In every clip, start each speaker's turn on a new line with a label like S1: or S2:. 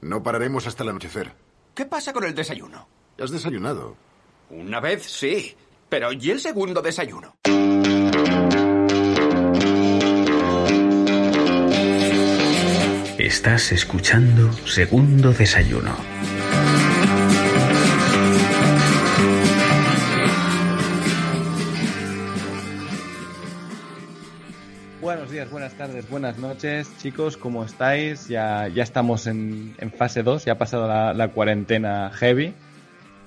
S1: no pararemos hasta el anochecer.
S2: ¿Qué pasa con el desayuno?
S1: ¿Has desayunado?
S2: Una vez sí, pero ¿y el segundo desayuno?
S3: Estás escuchando Segundo Desayuno.
S4: Buenas tardes, buenas noches, chicos, ¿cómo estáis? Ya, ya estamos en, en fase 2, ya ha pasado la, cuarentena heavy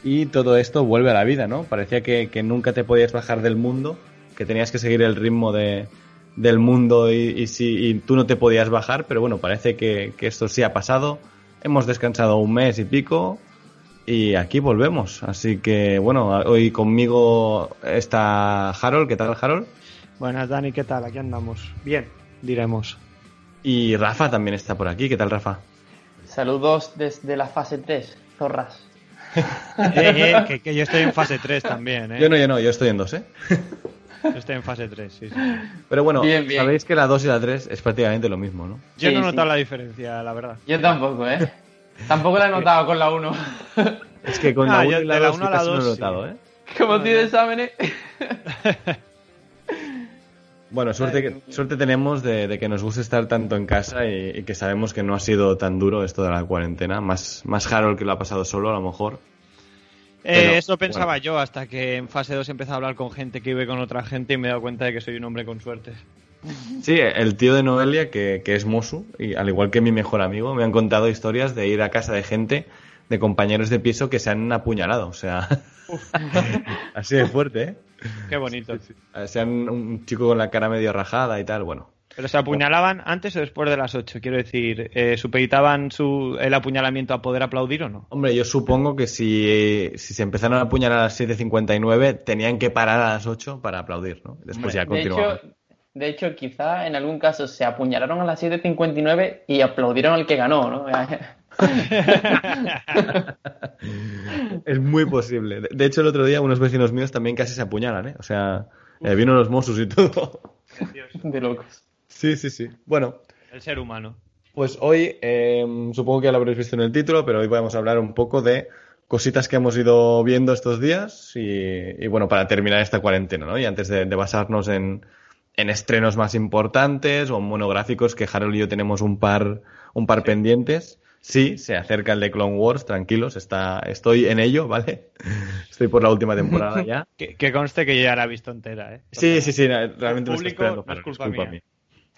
S4: y todo esto vuelve a la vida, ¿no? Parecía que, que nunca te podías bajar del mundo, que tenías que seguir el ritmo de, del mundo y, y, si, y tú no te podías bajar, pero bueno, parece que, que esto sí ha pasado. Hemos descansado un mes y pico y aquí volvemos. Así que bueno, hoy conmigo está Harold. ¿Qué tal, Harold?
S5: Buenas, Dani, ¿qué tal? Aquí andamos. Bien, diremos.
S4: Y Rafa también está por aquí. ¿Qué tal, Rafa?
S6: Saludos desde la fase 3, zorras.
S5: eh, eh, que, que, yo estoy en fase 3 también, ¿eh?
S4: Yo no, yo no, yo estoy en 2, ¿eh?
S5: Yo estoy en fase 3, sí, sí.
S4: Pero bueno,
S6: Bien, bien.
S4: sabéis que la 2 y la 3 es prácticamente lo mismo, ¿no?
S5: Yo
S6: Sí,
S5: no he notado
S6: sí.
S5: la diferencia, la verdad.
S6: Yo tampoco, ¿eh? Tampoco la he notado con la 1.
S4: Es que con
S5: Ah,
S4: la 1
S5: yo
S4: y la
S5: de la
S4: 2
S5: uno a la
S4: casi no lo he
S5: dos, sí.
S4: notado, ¿eh?
S6: Como estoy de exámenes.
S4: Bueno, suerte, que- suerte tenemos de, de que nos guste estar tanto en casa y, y que sabemos que no ha sido tan duro esto de la cuarentena. Más, más Harold que lo ha pasado solo, a lo mejor.
S5: Eh,
S4: Pero,
S5: eso pensaba
S4: bueno.
S5: yo hasta que en fase 2 empecé a hablar con gente que vive con otra gente y me he dado cuenta de que soy un hombre con suerte.
S4: Sí, el tío de Noelia, que, que es Mosu, y al igual que mi mejor amigo, me han contado historias de ir a casa de gente, de compañeros de piso que se han apuñalado. O sea, así de fuerte, ¿eh?
S5: Qué bonito.
S4: Se han, un chico con la cara medio rajada y tal, bueno.
S5: Pero se apuñalaban antes o después de las 8, quiero decir, eh, ¿supeditaban su, el apuñalamiento a poder aplaudir o no?
S4: Hombre, yo supongo que si, si se empezaron a apuñalar a las 7.59, tenían que parar a las 8 para aplaudir, ¿no? Después ya
S6: de,
S4: continuaban.
S6: hecho, de hecho, quizá en algún caso se apuñalaron a las 7.59 y aplaudieron al que ganó, ¿no?
S4: Es muy posible. De- De hecho, el otro día unos vecinos míos también casi se apuñalan, ¿eh? O sea, eh, vino los Mossos y todo.
S6: De locos.
S4: Sí, sí, sí. Bueno,
S5: El ser humano.
S4: pues hoy, eh, supongo que ya lo habréis visto en el título, pero hoy vamos a hablar un poco de cositas que hemos ido viendo estos días y, y bueno, para terminar esta cuarentena, ¿no? Y antes de, de basarnos en, en estrenos más importantes o en monográficos, que Harold y yo tenemos un par, un par pendientes. Sí, se acerca el de Clone Wars, tranquilos, está, estoy en ello, ¿vale? Estoy por la última temporada ya.
S5: Que, que conste que yo ya la he visto entera, ¿eh?
S4: Sí, sí, sí, realmente estoy
S5: público
S4: esperando.
S5: no es culpa
S4: culpa
S5: mía.
S4: mía.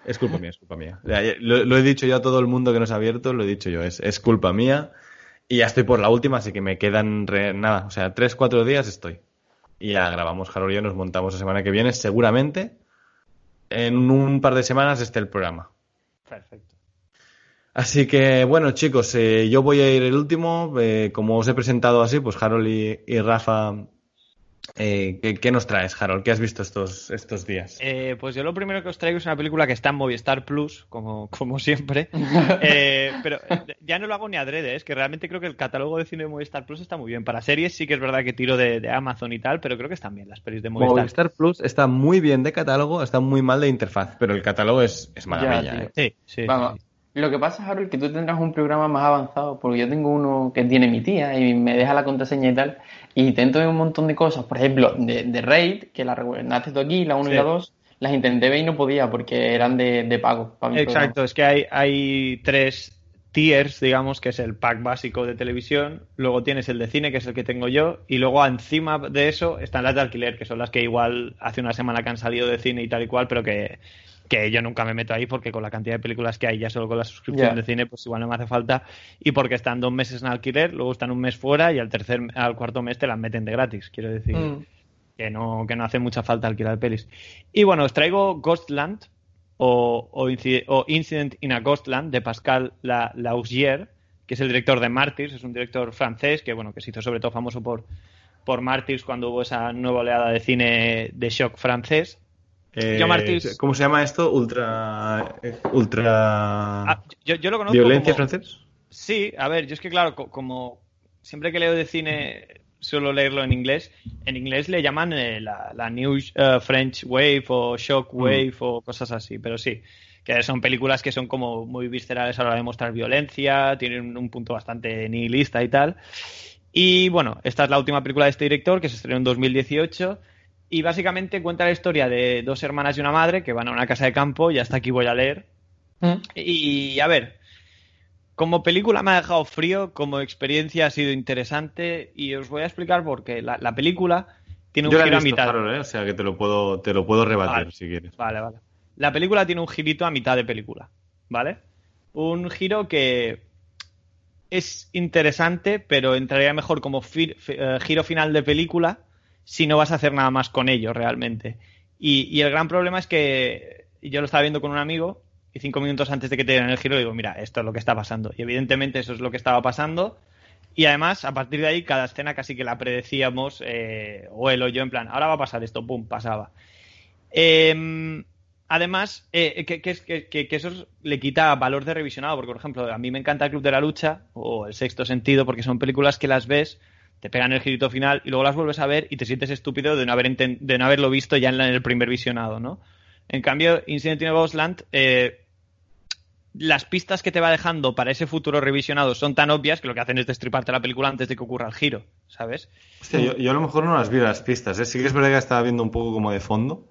S4: Es culpa mía, es culpa mía. Lo, lo he dicho yo a todo el mundo que nos ha abierto, lo he dicho yo, es, es culpa mía. Y ya estoy por la última, así que me quedan re- nada, o sea, tres, cuatro días estoy. Y ya grabamos, Harold y yo nos montamos la semana que viene, seguramente. En un par de semanas esté el programa.
S5: Perfecto.
S4: Así que, bueno, chicos, eh, yo voy a ir el último. eh, como os he presentado así, pues Harold y, y Rafa, eh, ¿qué, qué nos traes, Harold? ¿Qué has visto estos, estos días?
S5: Eh, pues yo lo primero que os traigo es una película que está en Movistar Plus, como, como siempre. Eh, pero eh, ya no lo hago ni adrede, es que realmente creo que el catálogo de cine de Movistar Plus está muy bien. Para series sí que es verdad que tiro de, de Amazon y tal, pero creo que están bien las pelis de Movistar.
S4: Movistar Plus está muy bien de catálogo, está muy mal de interfaz, pero el catálogo es, es maravilla. ¿eh?
S5: Sí, sí.
S6: Vamos. Lo que pasa, Harold, que tú tendrás un programa más avanzado, porque yo tengo uno que tiene mi tía y me deja la contraseña y tal, y intento ver un montón de cosas, por ejemplo, de, de Raid, que la recomendaste tú aquí, la 1 y la 2, las intenté ver y no podía porque eran de, de pago. para mi
S5: Exacto, es que hay, hay tres tiers, digamos, que es el pack básico de televisión, luego tienes el de cine, que es el que tengo yo, y luego encima de eso están las de alquiler, que son las que igual hace una semana que han salido de cine y tal y cual, pero que, que yo nunca me meto ahí porque con la cantidad de películas que hay ya solo con la suscripción de cine, pues igual no me hace falta, y porque están dos meses en alquiler, luego están un mes fuera y al tercer, al cuarto mes te las meten de gratis, quiero decir.
S6: Mm.
S5: que no, que no hace mucha falta alquilar pelis. Y bueno, os traigo Ghostland, o, o, Inci- o Incident in a Ghostland de Pascal La- Laugier, que es el director de Martyrs, es un director francés que bueno que se hizo sobre todo famoso por, por Martyrs cuando hubo esa nueva oleada de cine de shock francés.
S4: Eh, ¿Cómo se llama esto? Ultra. eh, Ultra.
S5: Ah, yo, yo lo conozco
S4: ¿Violencia
S5: como-
S4: francés?
S5: Sí, a ver, yo es que claro, co- como siempre que leo de cine suelo leerlo en inglés, en inglés le llaman eh, la, la New French Wave o Shock Wave o cosas así, pero sí, que son películas que son como muy viscerales a la hora de mostrar violencia, tienen un punto bastante nihilista y tal. Y bueno, esta es la última película de este director que se estrenó en 2018 y básicamente cuenta la historia de dos hermanas y una madre que van a una casa de campo y hasta aquí voy a leer.
S6: ¿Mm?
S5: Y a ver, como película me ha dejado frío, como experiencia ha sido interesante y os voy a explicar por qué. La, la película tiene un
S4: Yo la he
S5: giro a
S4: visto,
S5: mitad.
S4: Harold, ¿eh? O sea que te lo puedo, te lo puedo rebatir
S5: Vale.
S4: si quieres.
S5: Vale, vale. La película tiene un girito a mitad de película, ¿vale? Un giro que es interesante, pero entraría mejor como fi- fi- eh, giro final de película si no vas a hacer nada más con ello realmente. Y, y el gran problema es que yo lo estaba viendo con un amigo y cinco minutos antes de que te dieran el giro digo, mira, esto es lo que está pasando. Y evidentemente eso es lo que estaba pasando. Y además, a partir de ahí, cada escena casi que la predecíamos, eh, o él o yo, en plan, ahora va a pasar esto, pum, pasaba. Eh, además, eh, que, que, que- que- eso es- le quita valor de revisionado, porque, por ejemplo, a mí me encanta Club de la Lucha o El Sexto Sentido, porque son películas que las ves, te pegan el girito final y luego las vuelves a ver y te sientes estúpido de no, haber de no haberlo visto ya en, la- en el primer visionado, ¿no? En cambio, Incident in Ghostland, eh, las pistas que te va dejando para ese futuro revisionado son tan obvias que lo que hacen es destriparte la película antes de que ocurra el giro, ¿sabes?
S4: Hostia, yo, yo a lo mejor no las vi las pistas, ¿eh? Sí que es verdad que estaba viendo un poco como de fondo.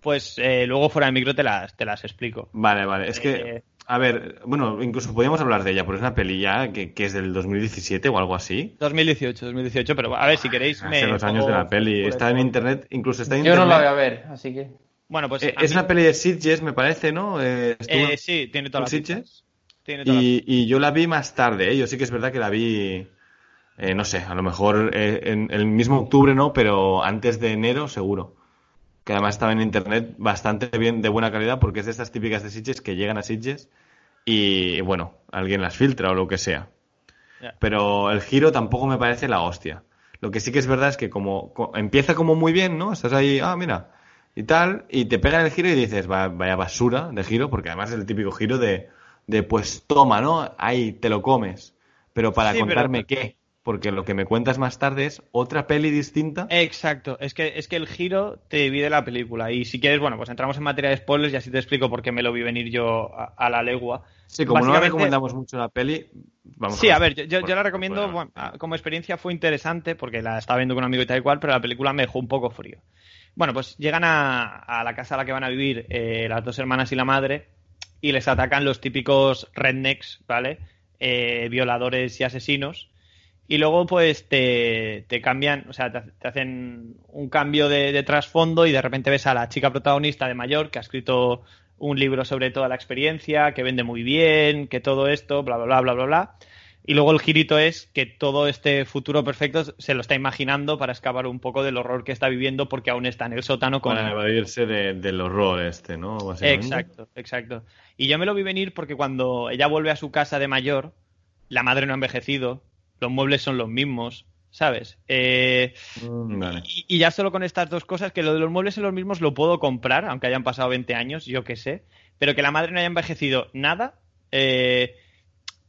S5: Pues eh, luego fuera de micro te las, te las explico.
S4: Vale, vale. Es que,
S5: Eh,
S4: a ver, bueno, incluso podríamos hablar de ella, porque es una peli ya que, que es del 2017 o algo así.
S5: 2018, 2018, pero a ver, si queréis...
S4: Hace
S5: me
S4: los años
S5: pongo
S4: de la peli. Está en internet, incluso está en
S6: Yo no
S4: internet.
S6: la voy a ver, así que.
S5: Bueno, pues...
S4: Eh, es
S5: mí-
S4: una peli de Sitges, me parece, ¿no? Eh,
S5: eh, sí, tiene toda
S4: en
S5: la pinta.
S4: Sitges.
S5: Tiene toda la
S4: Y, y yo la vi más tarde, ¿eh? Yo sí que es verdad que la vi, eh, no sé, a lo mejor eh, en el mismo octubre no, pero antes de enero seguro. Que además estaba en internet bastante bien, de buena calidad, porque es de estas típicas de Sitges que llegan a Sitges y, bueno, alguien las filtra o lo que sea. Pero el giro tampoco me parece la hostia. Lo que sí que es verdad es que como co- empieza como muy bien, ¿no? Estás ahí, ah, mira, y tal, y te pegan el giro y dices, "Va- vaya basura de giro, porque además es el típico giro de, de pues toma, ¿no? Ahí te lo comes. Pero para
S5: Sí, pero-
S4: contarme qué, porque lo que me cuentas más tarde es otra peli distinta.
S5: Exacto, es que, es que el giro te divide la película. Y si quieres, bueno, pues entramos en materia de spoilers y así te explico por qué me lo vi venir yo a, a la legua.
S4: sí, como no
S5: básicamente-
S4: recomendamos mucho la peli, vamos
S5: Sí, a ver,
S4: esto,
S5: yo, yo- la recomiendo, bueno, ah, como experiencia fue interesante porque la estaba viendo con un amigo y tal y cual, pero la película me dejó un poco frío. Bueno, pues llegan a, a la casa a la que van a vivir eh, las dos hermanas y la madre y les atacan los típicos rednecks, ¿vale? Eh, violadores y asesinos. Y luego, pues, te, te cambian, o sea, te, te hacen un cambio de, de trasfondo y de repente ves a la chica protagonista de mayor que ha escrito un libro sobre toda la experiencia, que vende muy bien, que todo esto, bla, bla, bla, bla, bla, bla. Y luego el girito es que todo este futuro perfecto se lo está imaginando para escapar un poco del horror que está viviendo porque aún está en el sótano con...
S4: Para evadirse de- del horror este, ¿no?
S5: Exacto, exacto. Y yo me lo vi venir porque cuando ella vuelve a su casa de mayor, la madre no ha envejecido, los muebles son los mismos, ¿sabes? Eh,
S4: Mm, Vale.
S5: y, y ya solo con estas dos cosas, que lo de los muebles son los mismos lo puedo comprar, aunque hayan pasado 20 años, yo qué sé, pero que la madre no haya envejecido nada, eh,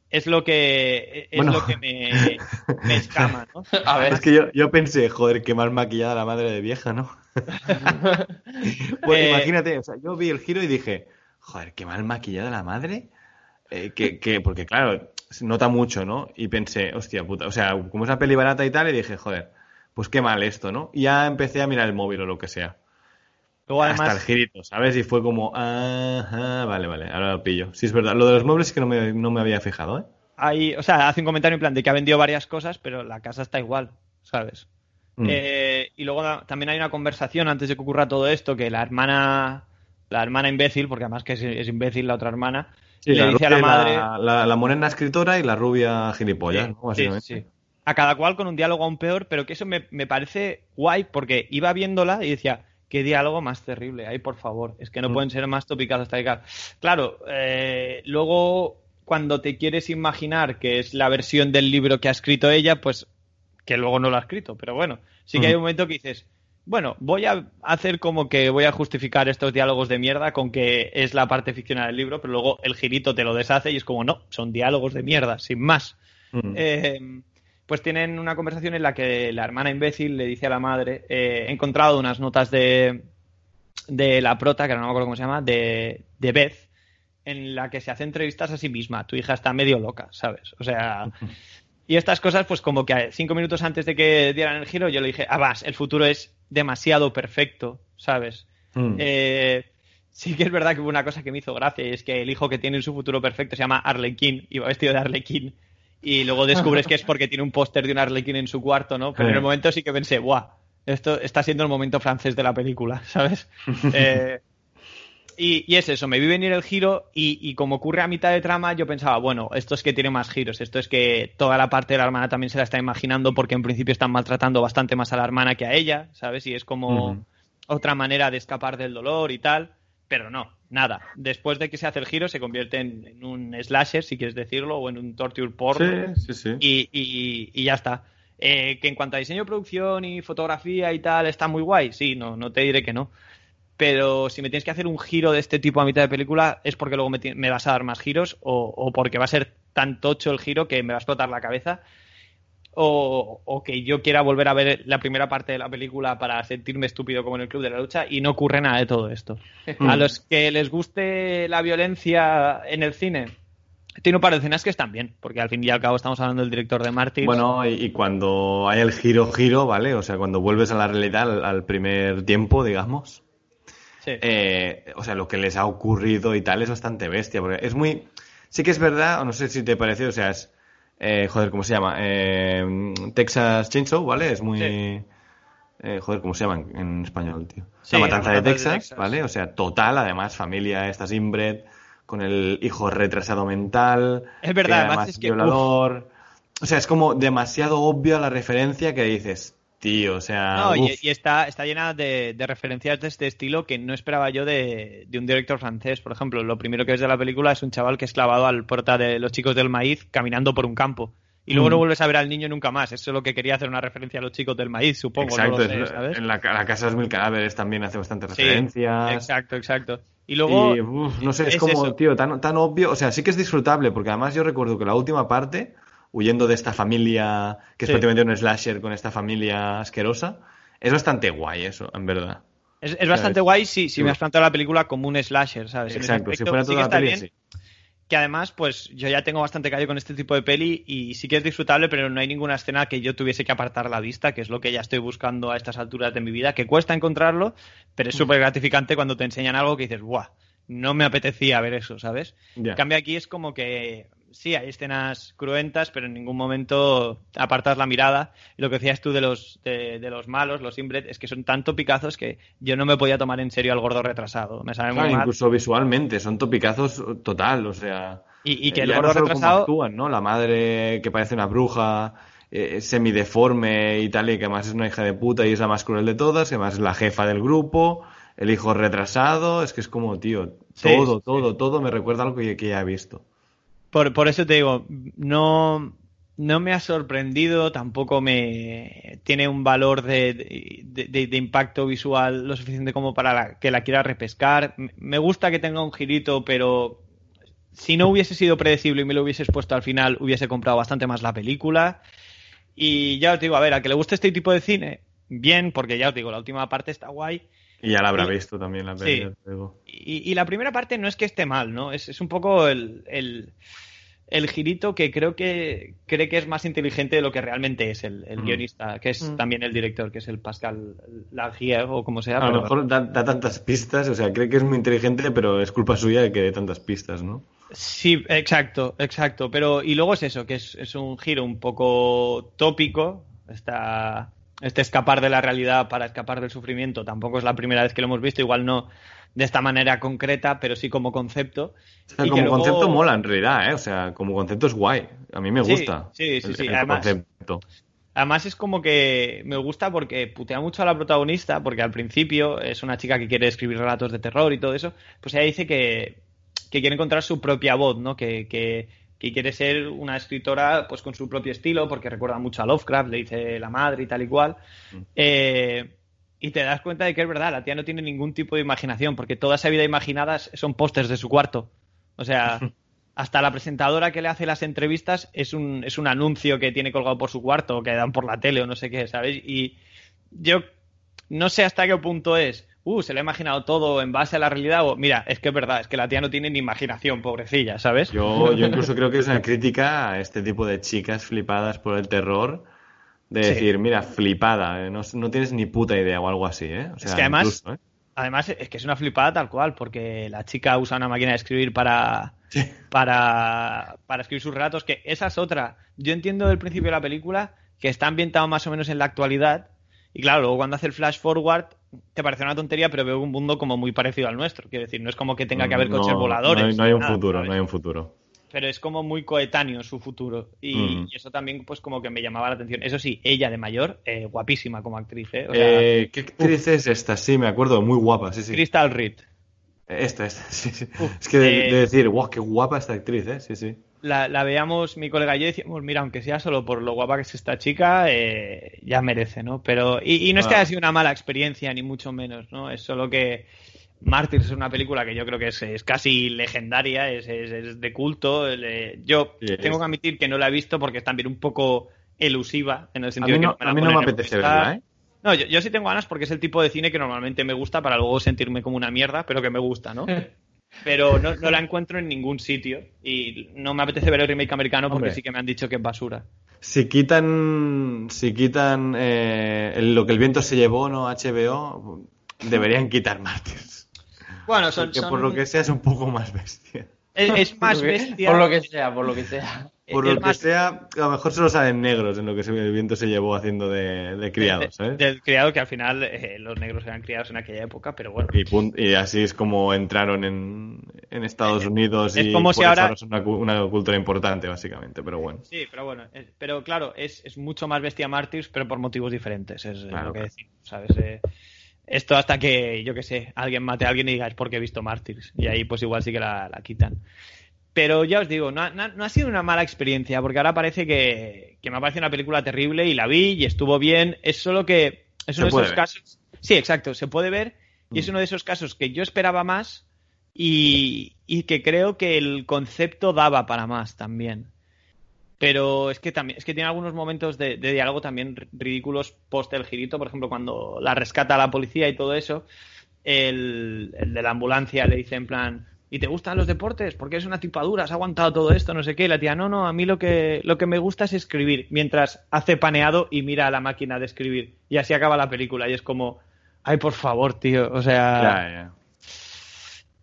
S5: es lo que es
S4: Bueno.
S5: lo que me, me escama, ¿no?
S6: A ver,
S4: Es que yo, yo pensé, joder, qué mal maquillada la madre de vieja, ¿no? Pues
S5: Eh,
S4: imagínate, o sea, yo vi el giro y dije, joder, qué mal maquillada la madre. Eh, que, que- porque claro, se nota mucho, ¿no? Y pensé, hostia puta, o sea, como es una peli barata y tal, y dije, joder, pues qué mal esto, ¿no? Y ya empecé a mirar el móvil o lo que sea.
S5: Luego
S4: Hasta el
S5: además,
S4: girito, ¿sabes? Y fue como, ajá, vale, vale, ahora lo pillo. Sí, es verdad, lo de los muebles es que no me, no me había fijado, ¿eh?
S5: hay, o sea, hace un comentario en plan de que ha vendido varias cosas, pero la casa está igual, ¿sabes?
S4: Mm.
S5: Eh, y luego también hay una conversación antes de que ocurra todo esto, que la hermana, la hermana imbécil, porque además que es, es imbécil la otra hermana,
S4: Sí,
S5: le
S4: la
S5: dice a la
S4: rubia y
S5: madre...
S4: La, la- la morena escritora y la rubia gilipollas, ¿no?
S5: Sí,
S4: Básicamente.
S5: sí. A cada cual con un diálogo aún peor, pero que eso me, me parece guay porque iba viéndola y decía, qué diálogo más terrible. Ay, por favor, es que no
S4: Mm.
S5: pueden ser más topicazos tal y tal. Claro, eh, luego cuando te quieres imaginar que es la versión del libro que ha escrito ella, pues que luego no lo ha escrito, pero bueno, sí que hay
S4: Ujú.
S5: un momento que dices, bueno, voy a hacer como que voy a justificar estos diálogos de mierda con que es la parte ficcional del libro, pero luego el girito te lo deshace y es como, no, son diálogos de mierda, sin más.
S4: Mm.
S5: Eh, pues tienen una conversación en la que la hermana imbécil le dice a la madre, eh, he encontrado unas notas de, de la prota, que no me acuerdo cómo se llama, de, de Beth, en la que se hace entrevistas a sí misma. Tu hija está medio loca, ¿sabes? O sea... Y estas cosas, pues como que cinco minutos antes de que dieran el giro, yo le dije, ah, vas, el futuro es demasiado perfecto, ¿sabes?
S4: Mm.
S5: Eh, sí que es verdad que hubo una cosa que me hizo gracia y es que el hijo que tiene en su futuro perfecto se llama Arlequín y va vestido de Arlequín y luego descubres que es porque tiene un póster de un Arlequín en su cuarto, ¿no? Pero en el momento sí que pensé, ¡buah! Esto está siendo el momento francés de la película, ¿sabes? Eh, y, y es eso, me vi venir el giro y, y como ocurre a mitad de trama, yo pensaba, bueno, esto es que tiene más giros, esto es que toda la parte de la hermana también se la está imaginando porque en principio están maltratando bastante más a la hermana que a ella, ¿sabes? Y es como otra manera de escapar del dolor y tal, pero no, nada. Después de que se hace el giro se convierte en, en un slasher, si quieres decirlo, o en un torture porn
S4: Sí, sí, sí.
S5: y, y- y ya está. Eh, que en cuanto a diseño, producción y fotografía y tal, está muy guay, sí, no, no te diré que no. Pero si me tienes que hacer un giro de este tipo a mitad de película, es porque luego me, vas a dar más giros o, o porque va a ser tan tocho el giro que me va a explotar la cabeza. O, o que yo quiera volver a ver la primera parte de la película para sentirme estúpido como en el Club de la Lucha y no ocurre nada de todo esto. A los que les guste la violencia en el cine, tiene un par de escenas que están bien, porque al fin y al cabo estamos hablando del director de Martin.
S4: Bueno, y, y cuando hay el giro, giro, ¿vale? O sea, cuando vuelves a la realidad, al, al primer tiempo, digamos,
S5: Sí.
S4: eh, o sea, lo que les ha ocurrido y tal es bastante bestia, porque es muy... Sí que es verdad, o no sé si te parece, o sea, es... eh, joder, ¿cómo se llama? Eh, Texas Chainsaw, ¿vale? Es muy...
S5: Sí.
S4: eh, joder, ¿cómo se llama en, en español, tío?
S5: Sí,
S4: la matanza, de, Texas. ¿vale? O sea, total, además, familia, estás inbred, con el hijo retrasado mental.
S5: Es verdad, además es que,
S4: Violador. O sea, es como demasiado obvia la referencia que dices, tío, o sea...
S5: No, y, está, está llena de, de referencias de este estilo que no esperaba yo de, de un director francés. Por ejemplo, lo primero que ves de la película es un chaval que es clavado al porta de los chicos del maíz caminando por un campo. Y luego
S4: Mm.
S5: no vuelves a ver al niño nunca más. Eso es lo que quería hacer una referencia a los chicos del maíz, supongo.
S4: Exacto,
S5: no sé, ¿sabes?
S4: en la, la Casa de los Mil Cadáveres también hace bastantes
S5: Sí,
S4: referencias.
S5: exacto, exacto. Y luego,
S4: Y, uf, no sé, es,
S5: es
S4: como,
S5: eso.
S4: tío, tan, tan obvio. O sea, sí que es disfrutable, porque además yo recuerdo que la última parte, huyendo de esta familia, que es
S5: Sí.
S4: prácticamente un slasher con esta familia asquerosa, es bastante guay eso, en verdad.
S5: es, es bastante guay si, si
S4: Sí.
S5: me has planteado la película como un slasher, ¿sabes?
S4: Exacto, si
S5: aspecto
S4: fuera
S5: sí que
S4: toda la
S5: está
S4: peli,
S5: bien,
S4: sí.
S5: que además, pues yo ya tengo bastante callo con este tipo de peli y sí que es disfrutable, pero no hay ninguna escena que yo tuviese que apartar la vista, que es lo que ya estoy buscando a estas alturas de mi vida, que cuesta encontrarlo, pero
S4: Mm.
S5: es súper gratificante cuando te enseñan algo que dices, ¡buah! No me apetecía ver eso, ¿sabes? En cambio aquí es como que sí, hay escenas cruentas, pero en ningún momento apartas la mirada. Y lo que decías tú de los, de, de los malos, los inbred, es que son tan topicazos que yo no me podía tomar en serio al gordo retrasado. Me sabe muy
S4: Claro,
S5: mal.
S4: incluso visualmente, son topicazos total, o sea.
S5: Y, y que
S4: eh,
S5: el gordo
S4: no
S5: retrasado...
S4: actúan, ¿no? La madre que parece una bruja, eh, semideforme y tal, y que además es una hija de puta y es la más cruel de todas, que además es la jefa del grupo, el hijo retrasado, es que es como, tío,
S5: Sí,
S4: todo,
S5: sí,
S4: todo, todo me recuerda a algo que, que ya he visto.
S5: Por, eso te digo, no, no me ha sorprendido, tampoco me tiene un valor de, de- impacto visual lo suficiente como para que la quiera repescar. Me gusta que tenga un girito, pero si no hubiese sido predecible y me lo hubieses puesto al final, hubiese comprado bastante más la película. Y ya os digo, a ver, a que le guste este tipo de cine, bien, porque ya os digo, la última parte está guay.
S4: Y ya la habrá
S5: Y-
S4: visto también la
S5: Sí.
S4: peli, digo.
S5: Y, y la primera parte no es que esté mal, ¿no? Es, es un poco el, el, el girito que creo que cree que es más inteligente de lo que realmente es el, el
S4: Mm.
S5: guionista, que es
S6: Mm.
S5: también el director, que es el Pascal Lagier o como sea.
S4: A lo
S5: pero-
S4: mejor da, da tantas pistas, o sea, cree que es muy inteligente, pero es culpa suya de que dé tantas pistas, ¿no?
S5: Sí, exacto, exacto. Pero, y luego es eso, que es, es un giro un poco tópico. Esta, este escapar de la realidad para escapar del sufrimiento tampoco es la primera vez que lo hemos visto, igual no de esta manera concreta, pero sí como concepto.
S4: O sea,
S5: Y
S4: como
S5: luego-
S4: concepto mola en realidad, ¿eh? O sea, como concepto es guay. A mí me
S5: Sí,
S4: gusta
S5: sí, sí,
S4: el,
S5: sí.
S4: el
S5: Además,
S4: concepto.
S5: Además es como que me gusta porque putea mucho a la protagonista, porque al principio es una chica que quiere escribir relatos de terror y todo eso, pues ella dice que, que quiere encontrar su propia voz, ¿no? Que, que, que, quiere ser una escritora pues con su propio estilo, porque recuerda mucho a Lovecraft, le dice la madre y tal y cual. Mm. Eh, y te das cuenta de que es verdad, la tía no tiene ningún tipo de imaginación, porque toda esa vida imaginada son pósters de su cuarto. O sea, hasta la presentadora que le hace las entrevistas es un, es un anuncio que tiene colgado por su cuarto, o que dan por la tele o no sé qué, ¿sabes? Y yo no sé hasta qué punto es, uh, se le ha imaginado todo en base a la realidad, o mira, es que es verdad, es que la tía no tiene ni imaginación, pobrecilla, ¿sabes?
S4: Yo, yo incluso creo que es una crítica a este tipo de chicas flipadas por el terror. De decir, mira, flipada, eh, no, no, tienes ni puta idea o algo así, ¿eh? O sea,
S5: es que además, ¿eh? además es que es una flipada tal cual, porque la chica usa una máquina de escribir para, para, para escribir sus relatos, que esa es otra. Yo entiendo del principio de la película que está ambientado más o menos en la actualidad, y claro, luego cuando hace el flash forward te parece una tontería, pero veo un mundo como muy parecido al nuestro. Quiero decir, no es como que tenga que haber coches voladores.
S4: No hay, un futuro, no hay un futuro.
S5: Pero es como muy coetáneo su futuro. Y, eso también, pues, como que me llamaba la atención. Eso sí, ella de mayor, eh, guapísima como actriz. ¿eh?
S4: eh ¿Qué actriz es esta? Sí, me acuerdo, muy guapa. Sí, sí.
S5: Crystal Reed.
S4: Esta, esta, sí, sí. es que de, eh, decir, wow, qué guapa esta actriz, ¿eh? Sí, sí.
S5: La, la, veíamos, mi colega y yo decíamos, mira, aunque sea solo por lo guapa que es esta chica, eh, ya merece, ¿no? Pero, y, no es que haya sido una mala experiencia, ni mucho menos, ¿no? Es solo que Mártires es una película que yo creo que es, es casi legendaria, es, es, de culto. yo tengo que admitir que no la he visto porque es también un poco elusiva, en el sentido
S4: de
S5: que
S4: a mí no me apetece verla, ¿eh?
S5: No, yo, sí tengo ganas porque es el tipo de cine que normalmente me gusta para luego sentirme como una mierda, pero que me gusta, ¿no? pero no, la encuentro en ningún sitio y no me apetece ver el remake americano porque sí que me han dicho que es basura.
S4: Si quitan, si quitan eh, lo que el viento se llevó, ¿no? HBO, deberían quitar Martyrs.
S5: Bueno, son,
S4: Porque por lo que sea es un poco más bestia.
S5: Es, más bestia.
S6: Por lo que sea, por lo que sea.
S4: Por lo que sea, a lo mejor solo salen negros en lo que el viento se llevó haciendo de, criados, ¿sabes?
S5: Del criado que al final eh, los negros eran criados en aquella época, pero bueno.
S4: Y, así es como entraron en, Estados Unidos y
S5: como si ahora...
S4: es una, cultura importante, básicamente, pero bueno.
S5: Sí, pero bueno, pero claro, es, mucho más bestia Martyrs, pero por motivos diferentes, es lo que decimos, ¿sabes? Eh, esto hasta que, yo que sé, alguien mate a alguien y diga es porque he visto Martyrs. Y ahí pues igual sí que la, quitan. Pero ya os digo, no, ha sido una mala experiencia, porque ahora parece que, me ha parecido una película terrible y la vi y estuvo bien. Es solo que es uno de esos casos. Sí, exacto, se puede ver. Y es mm. uno de esos casos que yo esperaba más y, y que creo que el concepto daba para más también. Pero es que también, es que tiene algunos momentos de, diálogo también ridículos post el girito, por ejemplo, cuando la rescata a la policía y todo eso, el, de la ambulancia le dice en plan, ¿y te gustan los deportes? Porque es una tipadura, has aguantado todo esto, no sé qué. Y la tía, no, no, a mí lo que, lo que me gusta es escribir, mientras hace paneado y mira a la máquina de escribir. Y así acaba la película. Y es como, ay, por favor, tío, o sea...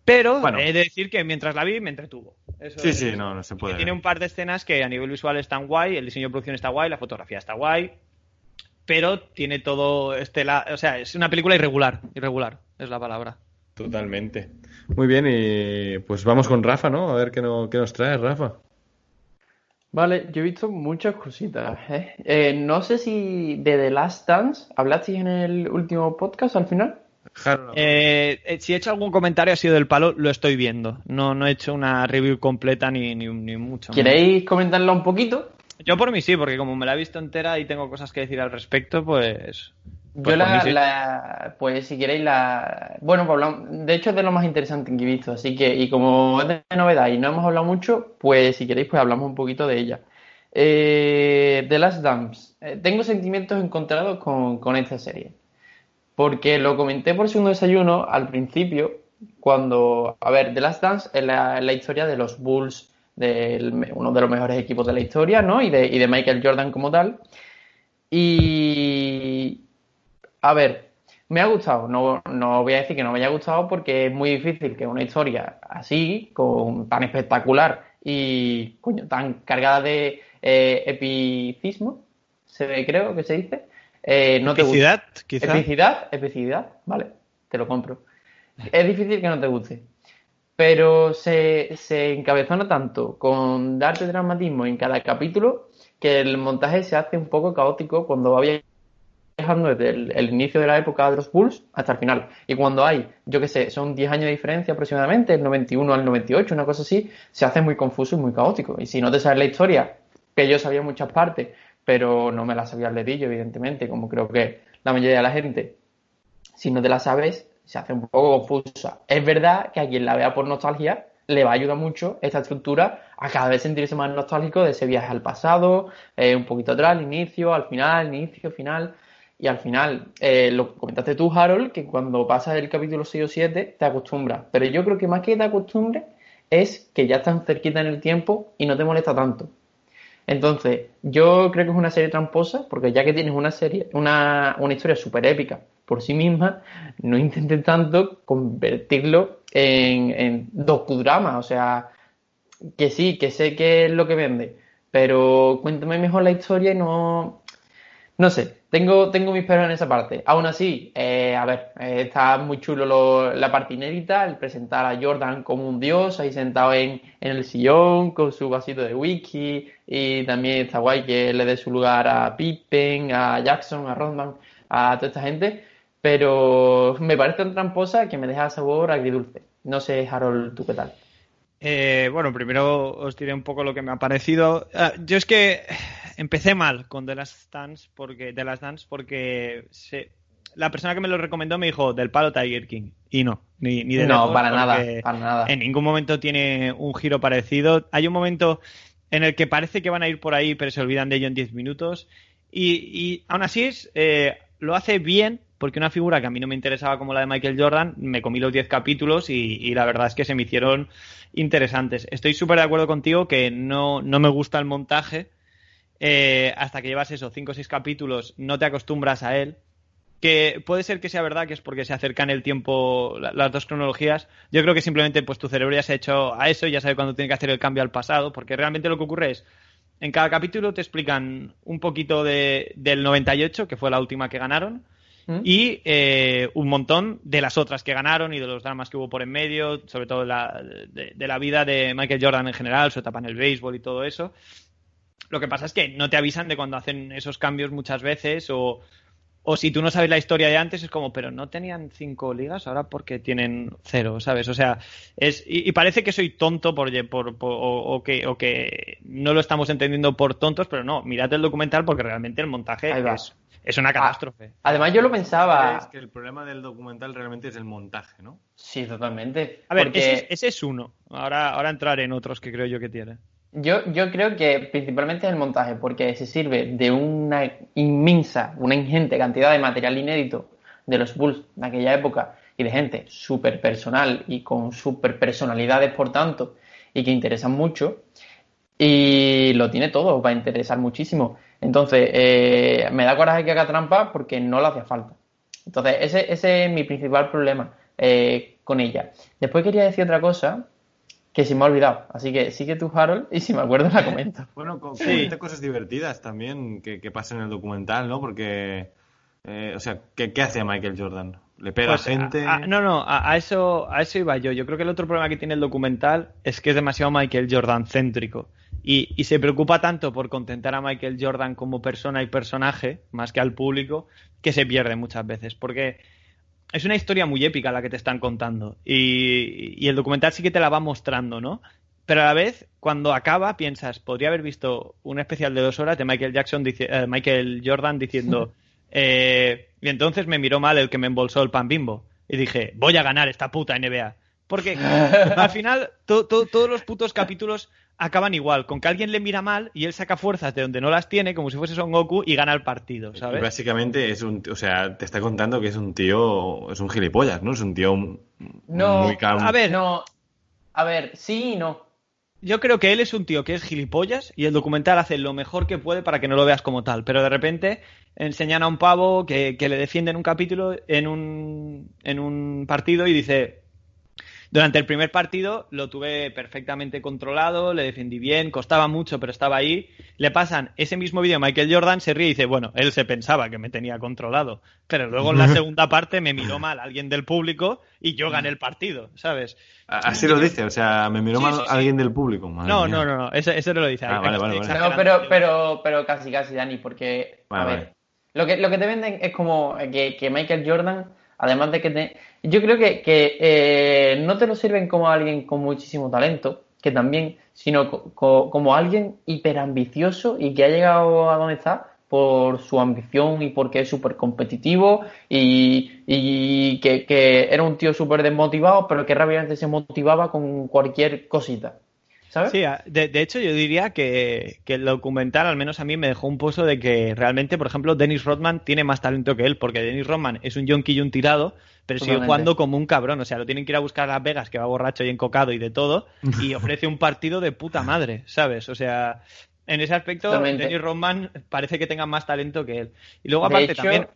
S5: Pero he de decir que mientras la vi me entretuvo.
S4: sí, sí, no, no se puede.
S5: Tiene un par de escenas que a nivel visual están guay, el diseño de producción está guay, la fotografía está guay, pero tiene todo este o sea, es una película irregular, irregular es la palabra.
S4: Totalmente. Muy bien, y pues vamos con Rafa, ¿no? A ver qué, no, qué nos trae Rafa.
S6: Vale, yo he visto muchas cositas. ¿eh? ¿eh? no sé si de The Last Dance hablasteis en el último podcast al final.
S5: Eh, eh, si he hecho algún comentario ha sido del palo, lo estoy viendo. No, no he hecho una review completa ni, ni, mucho.
S6: ¿Queréis comentarlo un poquito?
S5: Yo por mí sí, porque como me la he visto entera y tengo cosas que decir al respecto, pues...
S6: pues Yo la, Pues si queréis la... Bueno, pues de hecho es de lo más interesante que he visto, así que... Y como es de novedad y no hemos hablado mucho, pues si queréis pues hablamos un poquito de ella. Eh, The Last Dance. Eh, tengo sentimientos encontrados con, con esta serie. Porque lo comenté por segundo desayuno al principio, cuando, a ver, The Last Dance es la, historia de los Bulls, de uno de los mejores equipos de la historia, ¿no? Y de, y de Michael Jordan como tal. Y, a ver, me ha gustado, no, no, voy a decir que no me haya gustado porque es muy difícil que una historia así, con tan espectacular y coño, tan cargada de eh, epicismo, se creo que se dice, eh, no
S5: epicidad,
S6: Epicidad, epicidad, vale, te lo compro. Es difícil que no te guste. pero se, se encabezona tanto con darte dramatismo en cada capítulo que el montaje se hace un poco caótico cuando va viajando desde el, el inicio de la época de los Bulls hasta el final. Y cuando hay, yo qué sé, son 10 años de diferencia aproximadamente, el 91 al 98, una cosa así, se hace muy confuso y muy caótico. Y si no te sabes la historia, que yo sabía muchas partes, pero no me la sabía el dedillo, evidentemente, como creo que la mayoría de la gente, si no te la sabes, se hace un poco confusa. Es verdad que a quien la vea por nostalgia le va a ayudar mucho esta estructura a cada vez sentirse más nostálgico de ese viaje al pasado, eh, un poquito atrás, al inicio, al final, inicio, final. Y al final, eh, lo comentaste tú, Harold, que cuando pasas el capítulo 6 o 7 te acostumbras. Pero yo creo que más que te acostumbres es que ya están cerquita en el tiempo y no te molesta tanto. Entonces, yo creo que es una serie tramposa, porque ya que tienes una serie, una, una historia súper épica por sí misma, no intentes tanto convertirlo en, en docudrama. O sea, que sí, que sé que es lo que vende, pero cuéntame mejor la historia y no. No sé, tengo, tengo mis peros en esa parte. Aún así, eh, a ver, eh, está muy chulo lo- la parte inédita, el presentar a Jordan como un dios, ahí sentado en, en el sillón, con su vasito de whisky, y también está guay que le dé su lugar a Pippen, a Jackson, a Rodman, a toda esta gente, pero me parece tan tramposa que me deja sabor agridulce. No sé, Harold, ¿tú qué tal?
S5: Eh, bueno, primero os diré un poco lo que me ha parecido. Ah, yo es que empecé mal con The Last Dance porque, The Last Dance porque se- la persona que me lo recomendó me dijo del palo Tiger King. Y no, ni, ni de
S6: No, para nada, para nada.
S5: En ningún momento tiene un giro parecido. Hay un momento en el que parece que van a ir por ahí, pero se olvidan de ello en 10 minutos. Y, y aún así es, eh, lo hace bien, porque una figura que a mí no me interesaba como la de Michael Jordan, me comí los 10 capítulos y, y la verdad es que se me hicieron interesantes. Estoy súper de acuerdo contigo que no, no me gusta el montaje. Eh, hasta que llevas eso, 5 o 6 capítulos, no te acostumbras a él. Que puede ser que sea verdad que es porque se acercan el tiempo, la- las dos cronologías. Yo creo que simplemente pues tu cerebro ya se ha hecho a eso y ya sabe cuándo tiene que hacer el cambio al pasado, porque realmente lo que ocurre es, en cada capítulo te explican un poquito de, del 98, que fue la última que ganaron, y eh, un montón de las otras que ganaron y de los dramas que hubo por en medio, sobre todo la, de, de la vida de Michael Jordan en general, su etapa en el béisbol y todo eso. Lo que pasa es que no te avisan de cuando hacen esos cambios muchas veces o, o si tú no sabes la historia de antes es como, pero no tenían cinco ligas ahora porque tienen cero, ¿sabes? O sea, es y, y parece que soy tonto por, por, por- o, o que, o que no lo estamos entendiendo por tontos, pero no, mirad el documental porque realmente el montaje es, es una catástrofe.
S6: Además, yo lo pensaba.
S4: Es que el problema del documental realmente es el montaje, ¿no?
S6: Sí, totalmente.
S5: A ver,
S6: Porque-
S5: ese, es- ese es uno. Ahora, ahora entraré en otros que creo yo que tiene.
S6: Yo, yo creo que principalmente es el montaje, porque se sirve de una inmensa, una ingente cantidad de material inédito de los Bulls de aquella época y de gente súper personal y con súper personalidades, por tanto, y que interesan mucho. Y lo tiene todo, va a interesar muchísimo. Entonces, eh, me da coraje que haga trampa porque no le hacía falta. Entonces, ese, ese es mi principal problema eh, con ella. Después quería decir otra cosa que se me ha olvidado. Así que sigue tú, Harold, y si me acuerdo la comento.
S4: Bueno, co-
S5: Sí.
S4: comenta cosas divertidas también que, que pasan en el documental, ¿no? Porque, eh, o sea, ¿qué, qué hace Michael Jordan? ¿Le pega
S5: Pues,
S4: gente?
S5: a- a- no, no, a, a eso, a eso iba yo. Yo creo que el otro problema que tiene el documental es que es demasiado Michael Jordan céntrico. Y, y se preocupa tanto por contentar a Michael Jordan como persona y personaje, más que al público, que se pierde muchas veces. Porque es una historia muy épica la que te están contando. Y, y el documental sí que te la va mostrando, ¿no? Pero a la vez, cuando acaba, piensas, podría haber visto un especial de dos horas de Michael Jackson, eh, Michael Jordan diciendo, eh, y entonces me miró mal el que me embolsó el pan bimbo. Y dije, voy a ganar esta puta NBA. Porque al final to- to- todos los putos capítulos acaban igual, con que alguien le mira mal y él saca fuerzas de donde no las tiene, como si fuese Son Goku, y gana el partido,
S4: Y
S5: ¿sabes?
S4: básicamente es un, o sea, te está contando que es un tío, es un gilipollas, ¿no? Es un tío
S6: No,
S4: muy calmo.
S5: A ver,
S6: no. A ver, sí y no.
S5: Yo creo que él es un tío que es gilipollas y el documental hace lo mejor que puede para que no lo veas como tal. Pero de repente enseñan a un pavo que, que le defiende en un capítulo, en un, en un partido y dice, durante el primer partido lo tuve perfectamente controlado, le defendí bien, costaba mucho, pero estaba ahí. le pasan ese mismo vídeo a Michael Jordan, se ríe y dice, bueno, él se pensaba que me tenía controlado, pero luego en la segunda parte me miró mal alguien del público y yo gané el partido, ¿sabes?
S4: Así lo dice, o sea, me miró
S5: Sí,
S4: mal
S5: sí, sí.
S4: alguien del público. madre
S5: No,
S4: mía.
S5: no, no, no, eso, eso no lo dice.
S4: Ah, vale, vale, vale.
S6: No, pero, pero, pero casi, casi, Dani, porque,
S4: Vale,
S6: a ver,
S4: vale.
S6: lo que, lo que te venden es como que, que Michael Jordan, además de que te... Yo creo que, eh, no te lo sirven como alguien con muchísimo talento, que también, sino co- co- como alguien hiperambicioso y que ha llegado a donde está por su ambición y porque es súper competitivo y, y que, que era un tío súper desmotivado, pero que rápidamente se motivaba con cualquier cosita. ¿Sabes?
S5: Sí, de, de hecho yo diría que, que el documental al menos a mí me dejó un pozo de que realmente, por ejemplo, Dennis Rodman tiene más talento que él, porque Dennis Rodman es un yonki y un tirado, pero sigue jugando como un cabrón, o sea, lo tienen que ir a buscar a Las Vegas, que va borracho y encocado y de todo, y ofrece un partido de puta madre, ¿sabes? O sea, en ese aspecto
S6: Totalmente.
S5: Dennis Rodman parece que tenga más talento que él. Y luego aparte
S6: hecho-
S5: también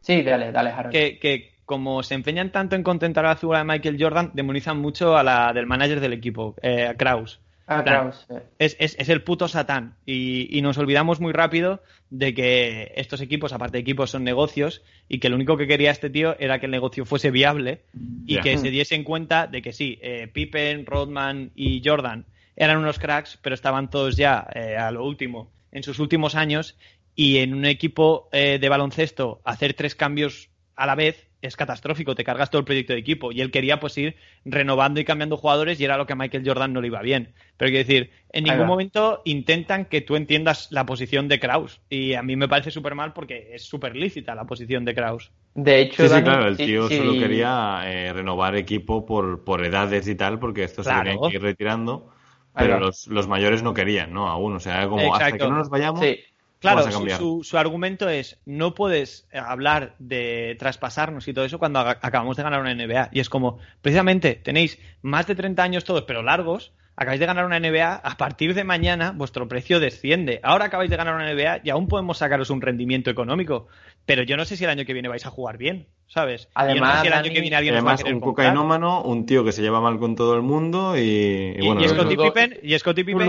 S6: Sí, dale, dale, Harold.
S5: que, que como se empeñan tanto en contentar a la figura de Michael Jordan, demonizan mucho a la del manager del equipo, eh, a Kraus.
S6: Ah, eh.
S5: es, es- es el puto satán. Y, y nos olvidamos muy rápido de que estos equipos, aparte de equipos, son negocios y que lo único que quería este tío era que el negocio fuese viable y que se diese en cuenta de que sí, eh, Pippen, Rodman y Jordan eran unos cracks, pero estaban todos ya eh, a lo último, en sus últimos años y en un equipo eh, de baloncesto hacer tres cambios a la vez es catastrófico, te cargas todo el proyecto de equipo. Y él quería pues ir renovando y cambiando jugadores y era lo que a Michael Jordan no le iba bien. Pero quiero decir, en ningún momento intentan que tú entiendas la posición de Kraus. Y a mí me parece súper mal porque es súper lícita la posición de Kraus.
S6: De hecho,
S4: Sí, sí,
S6: Dani,
S4: claro, el tío
S6: sí.
S4: solo quería eh, renovar equipo por, por edades y tal, porque estos
S5: Claro.
S4: se tenían que ir retirando, pero los, los mayores no querían, ¿no? Aún, o sea, como hasta que no nos vayamos,
S6: Sí.
S5: Claro, su, su- su argumento es, no puedes eh, hablar de traspasarnos y todo eso cuando acabamos de ganar una NBA. Y es como, precisamente, tenéis más de 30 años todos, pero largos, acabáis de ganar una NBA, a partir de mañana vuestro precio desciende. Ahora acabáis de ganar una NBA y aún podemos sacaros un rendimiento económico. Pero yo no sé si el año que viene vais a jugar bien, ¿sabes? No
S6: Además,
S5: sé si el año
S6: Dani-
S5: que viene alguien os va a
S4: Además, un
S5: comprar.
S4: cocainómano, un tío que se lleva mal con todo el mundo y, y
S5: Y,
S4: bueno,
S5: y
S4: no-
S5: Scottie Pippen, y Scottie
S6: Un
S5: Pippen.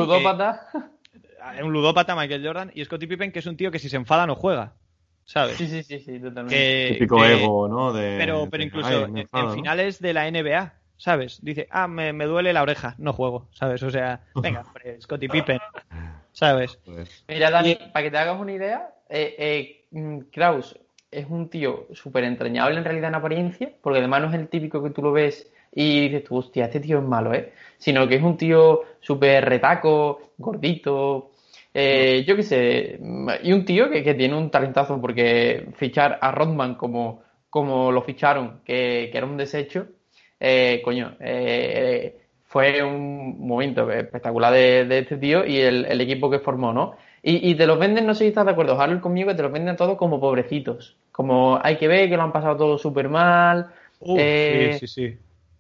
S5: Un ludópata Michael Jordan y Scottie Pippen que es un tío que si se enfada no juega, ¿sabes?
S6: Sí, sí, sí, sí, totalmente.
S5: Que-
S4: típico
S5: que-
S4: ego, ¿no? De,
S5: Pero, pero
S4: de,
S5: incluso
S4: ay,
S5: en-
S4: enfado,
S5: en
S4: ¿no?
S5: finales de la NBA, ¿sabes? Dice, ah, me, me duele la oreja, no juego, ¿sabes? O sea, venga, hombre, Scottie Pippen, ¿sabes?
S4: Joder.
S6: Mira, Dani, para que te hagas una idea, eh, eh, mm, Kraus es un tío súper entrañable en realidad en apariencia, porque además no es el típico que tú lo ves y dices tú, hostia, este tío es malo, ¿eh? Sino que es un tío súper retaco, gordito, eh, yo qué sé, y un tío que, que tiene un talentazo, porque fichar a Rodman como, como lo ficharon, que, que era un desecho, eh, coño, eh, fue un momento espectacular de, de este tío y el, el equipo que formó, ¿no? Y, y te los venden, no sé si estás de acuerdo, Harold, conmigo, que te los venden todos como pobrecitos. Como hay que ver que lo han pasado todo súper mal.
S5: Sí, sí, sí.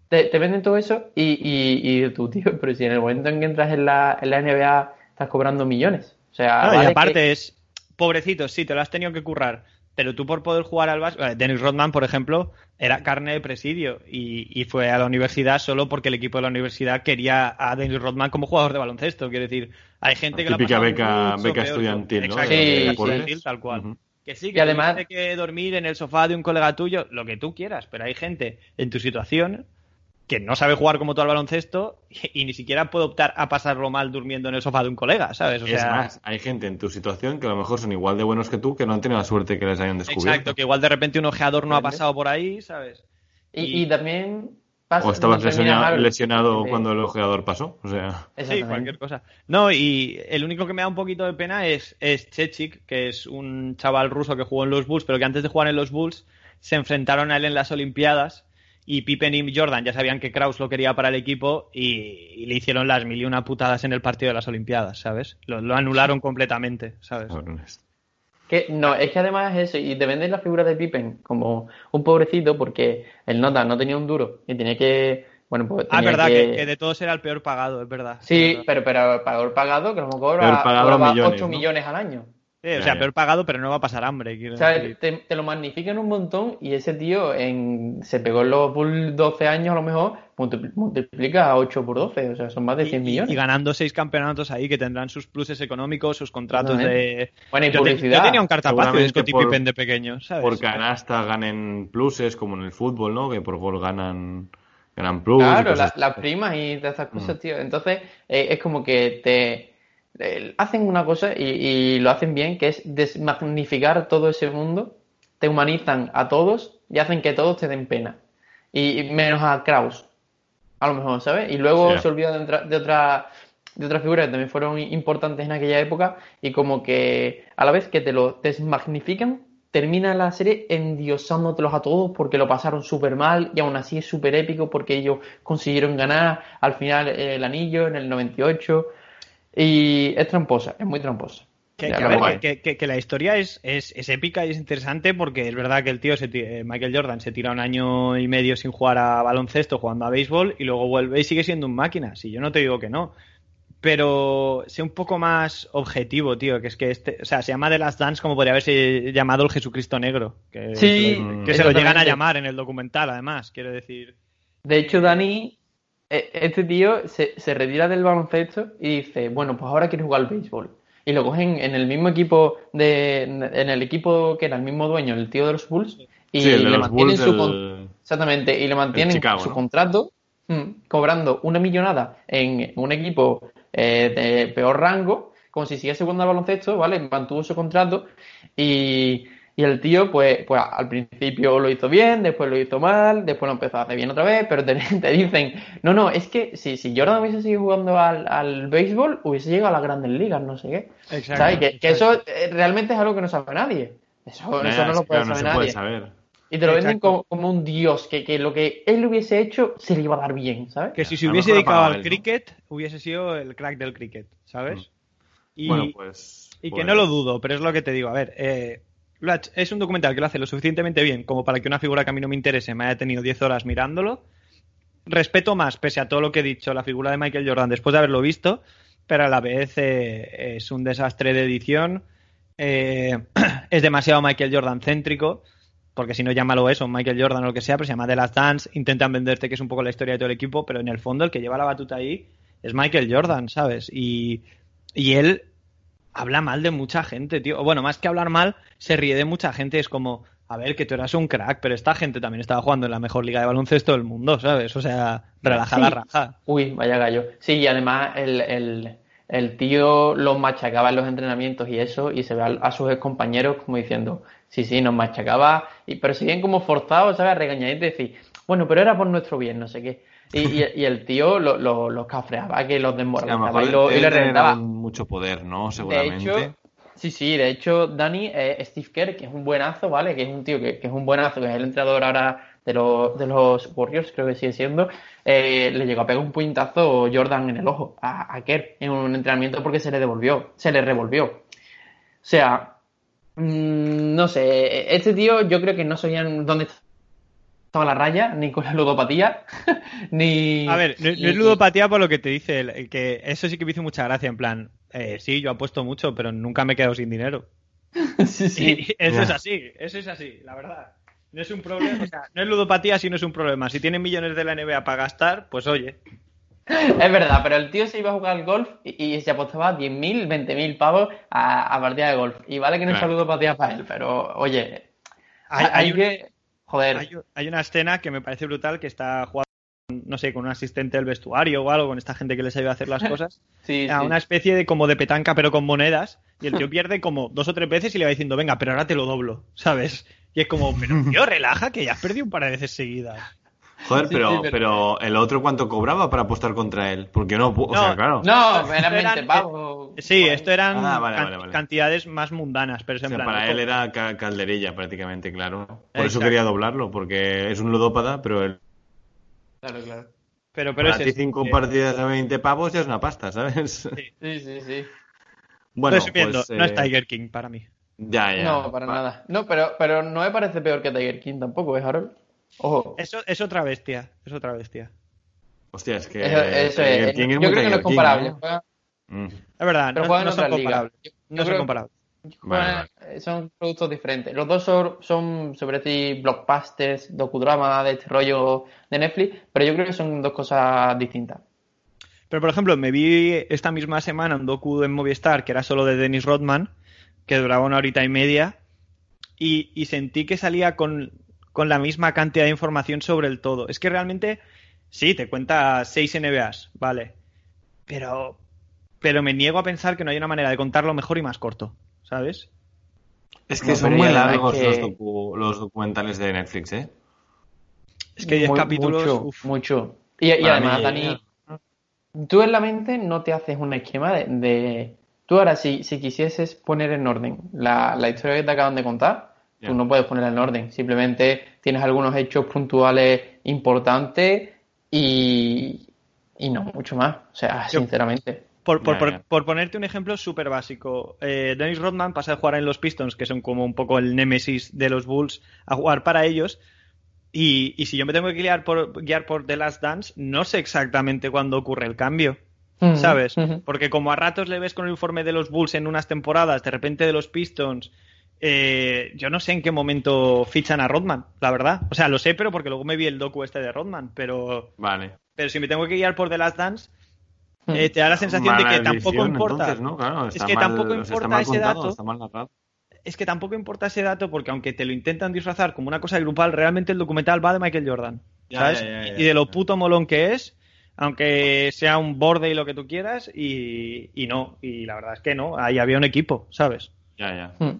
S6: te, te venden todo eso y, y, y tú, tío, pero si en el momento en que entras en la, en la NBA estás cobrando millones. O sea,
S5: No, y aparte
S6: que-
S5: es, pobrecito, sí, te lo has tenido que currar, pero tú por poder jugar al básquet, Dennis Rodman, por ejemplo, era carne de presidio y, y fue a la universidad solo porque el equipo de la universidad quería a Dennis Rodman como jugador de baloncesto. Quiero decir, hay gente que lo ha
S4: Típica
S5: pasado
S4: beca- beca estudiantil, ¿no?
S5: Exacto, estudiantil, tal cual. Que sí,
S6: Y
S5: que
S6: además-
S5: tuviste que dormir en el sofá de un colega tuyo, lo que tú quieras, pero hay gente en tu situación que no sabe jugar como tú al baloncesto y, y ni siquiera puede optar a pasarlo mal durmiendo en el sofá de un colega, ¿sabes? O
S4: es
S5: sea,
S4: más, hay gente en tu situación que a lo mejor son igual de buenos que tú que no han tenido la suerte que les hayan descubierto.
S5: Exacto, que igual de repente un ojeador no ha pasado por ahí, ¿sabes?
S6: y, y también pasa.
S4: O estabas
S6: no
S4: lesionado, cuando el ojeador pasó. O sea,
S5: Sí, cualquier cosa. No, y el único que me da un poquito de pena es, es Chechik, que es un chaval ruso que jugó en los Bulls, pero que antes de jugar en los Bulls se enfrentaron a él en las Olimpiadas y Pippen y Jordan ya sabían que Kraus lo quería para el equipo y, y le hicieron las mil y una putadas en el partido de las Olimpiadas, ¿sabes? Lo, lo anularon completamente, ¿sabes?
S6: Que, no, es que además es eso, y te venden la figura de Pippen como un pobrecito porque el nota no tenía un duro y tenía que, bueno, pues
S5: Ah, verdad,
S6: que...
S5: que, que de todos era el peor pagado, es verdad.
S6: Sí,
S5: Es verdad.
S6: pero, pero peor pagado, que a lo mejor
S4: Peor
S6: cobraba,
S4: pagado
S6: cobraba
S4: millones,
S6: 8
S4: ¿no?
S6: millones al año.
S5: Sí, o sea, peor pagado, pero no va a pasar hambre.
S6: O sea,
S5: decir.
S6: te, te lo magnifican un montón y ese tío en, se pegó en los Bulls 12 años a lo mejor, multipl- multiplica 8 por 12, o sea, son más de 100
S5: Y-
S6: millones.
S5: Y ganando seis campeonatos ahí que tendrán sus pluses económicos, sus contratos de.
S6: Bueno, y
S5: Yo, te-
S6: publicidad.
S5: yo tenía un cartapacio de Scottie
S4: por-
S5: Pippen de pequeño, ¿sabes?
S4: Por canasta ganen pluses, como en el fútbol, ¿no? Que por gol ganan, ganan plus.
S6: Claro,
S4: cosas
S6: la- las primas y todas estas cosas,
S4: Mm.
S6: tío. Entonces, eh, es como que te eh, hacen una cosa y, y lo hacen bien, que es desmagnificar todo ese mundo, te humanizan a todos y hacen que todos te den pena. Y, y menos a Kraus, a lo mejor, ¿sabes? Y luego se olvida de, de otra de otras figuras que también fueron importantes en aquella época y como que a la vez que te lo desmagnifican, termina la serie endiosándotelos a todos porque lo pasaron súper mal y aún así es súper épico porque ellos consiguieron ganar al final el anillo en el 98 y es tramposa, es muy tramposa.
S5: Que, que, que- que- la historia es, es, es épica y es interesante porque es verdad que el tío, se ti- eh, Michael Jordan, se tira un año y medio sin jugar a baloncesto, jugando a béisbol, y luego vuelve y sigue siendo un máquina. Si yo no te digo que no. Pero sé un poco más objetivo, tío, que es que este, o sea, se llama The Last Dance como podría haberse llamado el Jesucristo Negro. Que,
S6: Sí,
S5: que se lo llegan a llamar en el documental, además, quiero decir.
S6: De hecho, Dani, este tío se, se retira del baloncesto y dice, bueno, pues ahora quiero jugar al béisbol. Y lo cogen en el mismo equipo de, en el equipo que era el mismo dueño, el tío de los Bulls, y
S4: Sí, el
S6: le mantienen
S4: Bulls
S6: su con- exactamente, y le mantienen
S4: Chicago,
S6: su
S4: ¿no?
S6: contrato, mm, cobrando una millonada en un equipo eh, de peor rango, como si siguiese jugando al baloncesto, ¿vale? Mantuvo su contrato y, y el tío, pues, pues al principio lo hizo bien, después lo hizo mal, después lo empezó a hacer bien otra vez, pero te, te dicen, no, no, es que si, si Jordan hubiese seguido jugando al, al béisbol, hubiese llegado a las grandes ligas, no sé qué.
S5: Exacto,
S6: ¿Sabes? Que, que eso eh, realmente es algo que no sabe nadie. Eso,
S4: Nah,
S6: eso no lo puede
S4: claro, no
S6: saber
S4: se
S6: nadie.
S4: puede saber.
S6: Y te lo venden como, como un dios, que, que lo que él hubiese hecho se le iba a dar bien, ¿sabes?
S5: Que si se hubiese dedicado al
S4: él, ¿no?
S5: cricket, hubiese sido el crack del cricket, ¿sabes? Y,
S4: Bueno, pues.
S5: y que
S4: pues-
S5: no lo dudo, pero es lo que te digo. A ver, eh, es un documental que lo hace lo suficientemente bien como para que una figura que a mí no me interese me haya tenido 10 horas mirándolo. Respeto más, pese a todo lo que he dicho, la figura de Michael Jordan después de haberlo visto, pero a la vez eh, es un desastre de edición. eh, es demasiado Michael Jordan céntrico, porque si no llámalo eso, Michael Jordan o lo que sea, pero se llama The Last Dance. Intentan venderte que es un poco la historia de todo el equipo, pero en el fondo el que lleva la batuta ahí es Michael Jordan, ¿sabes? Y él habla mal de mucha gente, tío. Bueno, más que hablar mal, se ríe de mucha gente. Es como, a ver, que tú eras un crack, pero esta gente también estaba jugando en la mejor liga de baloncesto del mundo, ¿sabes? O sea, relaja la
S6: Sí.
S5: raja.
S6: Uy, vaya gallo. Sí, y además el, el, el tío los machacaba en los entrenamientos y eso, y se ve a, a sus compañeros como diciendo, sí, sí, nos machacaba, y, pero siguen como forzados, ¿sabes? A regañaditos y decir, bueno, pero era por nuestro bien, no sé qué. Y, y, y el tío lo- lo- los cafreaba, que los
S4: Sí,
S6: desmoralizaba
S4: mejor
S6: y, lo, y le reventaba.
S4: mucho poder, ¿no?
S6: De
S4: Seguramente.
S6: hecho, sí, sí, de hecho, Dani, eh, Steve Kerr, que es un buenazo, ¿vale? Que es un tío que, que es un buenazo, que es el entrenador ahora de los, de los Warriors, creo que sigue siendo, eh, le llegó a pegar un puñetazo Jordan en el ojo a, a Kerr en un entrenamiento porque se le devolvió, se le revolvió. O sea, mm, no sé, este tío yo creo que no sabían dónde estaba la raya, ni con la ludopatía, ni...
S5: A ver, no, no es ludopatía por lo que te dice, el- que eso sí que me hizo mucha gracia, en plan, eh, sí, yo apuesto mucho, pero nunca me he quedado sin dinero.
S6: Sí, sí.
S5: Y eso es así, eso es así, la verdad. No es un problema, o sea, no es ludopatía si no es un problema. Si tienen millones de la NBA para gastar, pues oye.
S6: Es verdad, pero el tío se iba a jugar al golf y, y se apostaba 10.000, 20.000 pavos a, a partida de golf. Y vale que no es
S4: Claro.
S6: saludo para él, pero oye,
S5: Hay,
S6: hay,
S5: hay un-
S6: que. Joder,
S5: hay- hay una escena que me parece brutal que está jugando, no sé, con un asistente del vestuario o algo, con esta gente que les ayuda a hacer las cosas,
S6: sí,
S5: a
S6: sí.
S5: una especie de como de petanca pero con monedas, y el tío pierde como dos o tres veces y le va diciendo, venga, pero ahora te lo doblo, ¿sabes? Y es como, pero tío, relaja, que ya has perdido un par de veces seguidas.
S4: Joder,
S6: Sí,
S4: pero,
S6: sí, pero-
S4: pero el otro cuánto cobraba para apostar contra él. Porque no, o
S5: No,
S4: sea, claro.
S6: No, eran
S5: eran,
S6: 20
S5: eh,
S6: pavos.
S5: Sí, esto eran
S4: Ah, vale,
S5: can-
S4: vale, vale.
S5: cantidades más mundanas, pero
S4: O
S5: en
S4: sea,
S5: plan,
S4: para él era ca- calderilla prácticamente, claro. Por eso quería doblarlo, porque es un ludópata, pero el,
S6: Claro, claro.
S5: pero, pero
S4: para ti cinco
S5: que-
S4: partidas a 20 pavos ya es una pasta, ¿sabes?
S6: Sí, sí, sí.
S4: Bueno, pues,
S5: no es
S4: eh,
S5: Tiger King para mí.
S4: Ya, ya.
S6: No, para
S4: Va-
S6: nada. No, pero, pero no me parece peor que Tiger King tampoco, ¿es Harold? Ojo.
S5: Eso es otra bestia, es otra bestia.
S4: Hostia, es que
S6: Eso, eso es.
S4: King es
S6: Yo
S4: muy
S6: creo que no es
S4: King,
S6: comparable.
S4: ¿eh?
S6: Juega-
S4: Mm.
S5: Es verdad,
S6: Pero
S5: no,
S6: juegan
S5: no son comparables.
S6: Yo- yo
S5: No son comparables.
S4: Vale,
S6: Son productos diferentes. Los dos son, son sobre ti blockbusters, docudrama de este rollo de Netflix, pero yo creo que son dos cosas distintas.
S5: Pero, por ejemplo, me vi esta misma semana un docu en Movistar que era solo de Dennis Rodman, que duraba una horita y media, y, y sentí que salía con, con la misma cantidad de información sobre el todo. Es que realmente, sí, te cuenta seis NBAs, vale, pero, pero me niego a pensar que no hay una manera de contarlo mejor y más corto, ¿sabes?
S4: Es que
S6: No,
S4: son muy largos
S6: que-
S4: los, docu- los documentales de Netflix, ¿eh?
S5: Es que 10
S6: Muy-
S5: capítulos,
S6: Mucho,
S5: uf.
S6: mucho. Y, y además,
S4: mí-
S6: Dani, tú en la mente no te haces un esquema de... de- Tú ahora, si, si quisieses poner en orden la, la historia que te acaban de contar, Tú no puedes ponerla en orden. Simplemente tienes algunos hechos puntuales importantes y, y no mucho más. O sea,
S5: Yo-
S6: sinceramente.
S5: Por, por- por- ponerte un ejemplo súper básico, eh, Dennis Rodman pasa de jugar en los Pistons, que son como un poco el némesis de los Bulls, a jugar para ellos. Y, y si yo me tengo que guiar por, guiar por The Last Dance, no sé exactamente cuándo ocurre el cambio, ¿sabes? Porque como a ratos le ves con el informe de los Bulls en unas temporadas, de repente de los Pistons, eh, yo no sé en qué momento fichan a Rodman, la verdad. O sea, lo sé, pero porque luego me vi el docu este de Rodman, pero,
S4: Vale.
S5: pero si me tengo que guiar por The Last Dance,
S6: Hmm.
S5: eh, te da la sensación de que tampoco importa.
S4: entonces, ¿no? Claro,
S5: Es que
S4: mal-
S5: tampoco importa
S4: mal
S5: ese
S4: contado,
S5: dato.
S4: está mal narrado.
S5: Es que tampoco importa ese dato porque aunque te lo intentan disfrazar como una cosa grupal, realmente el documental va de Michael Jordan.
S4: Ya,
S5: ¿Sabes?
S4: ya, ya, ya,
S5: y de lo puto molón que es, aunque sea un borde y lo que tú quieras, y, y no. Y la verdad es que no, ahí había un equipo, ¿sabes?
S4: Ya, ya.
S6: Hmm.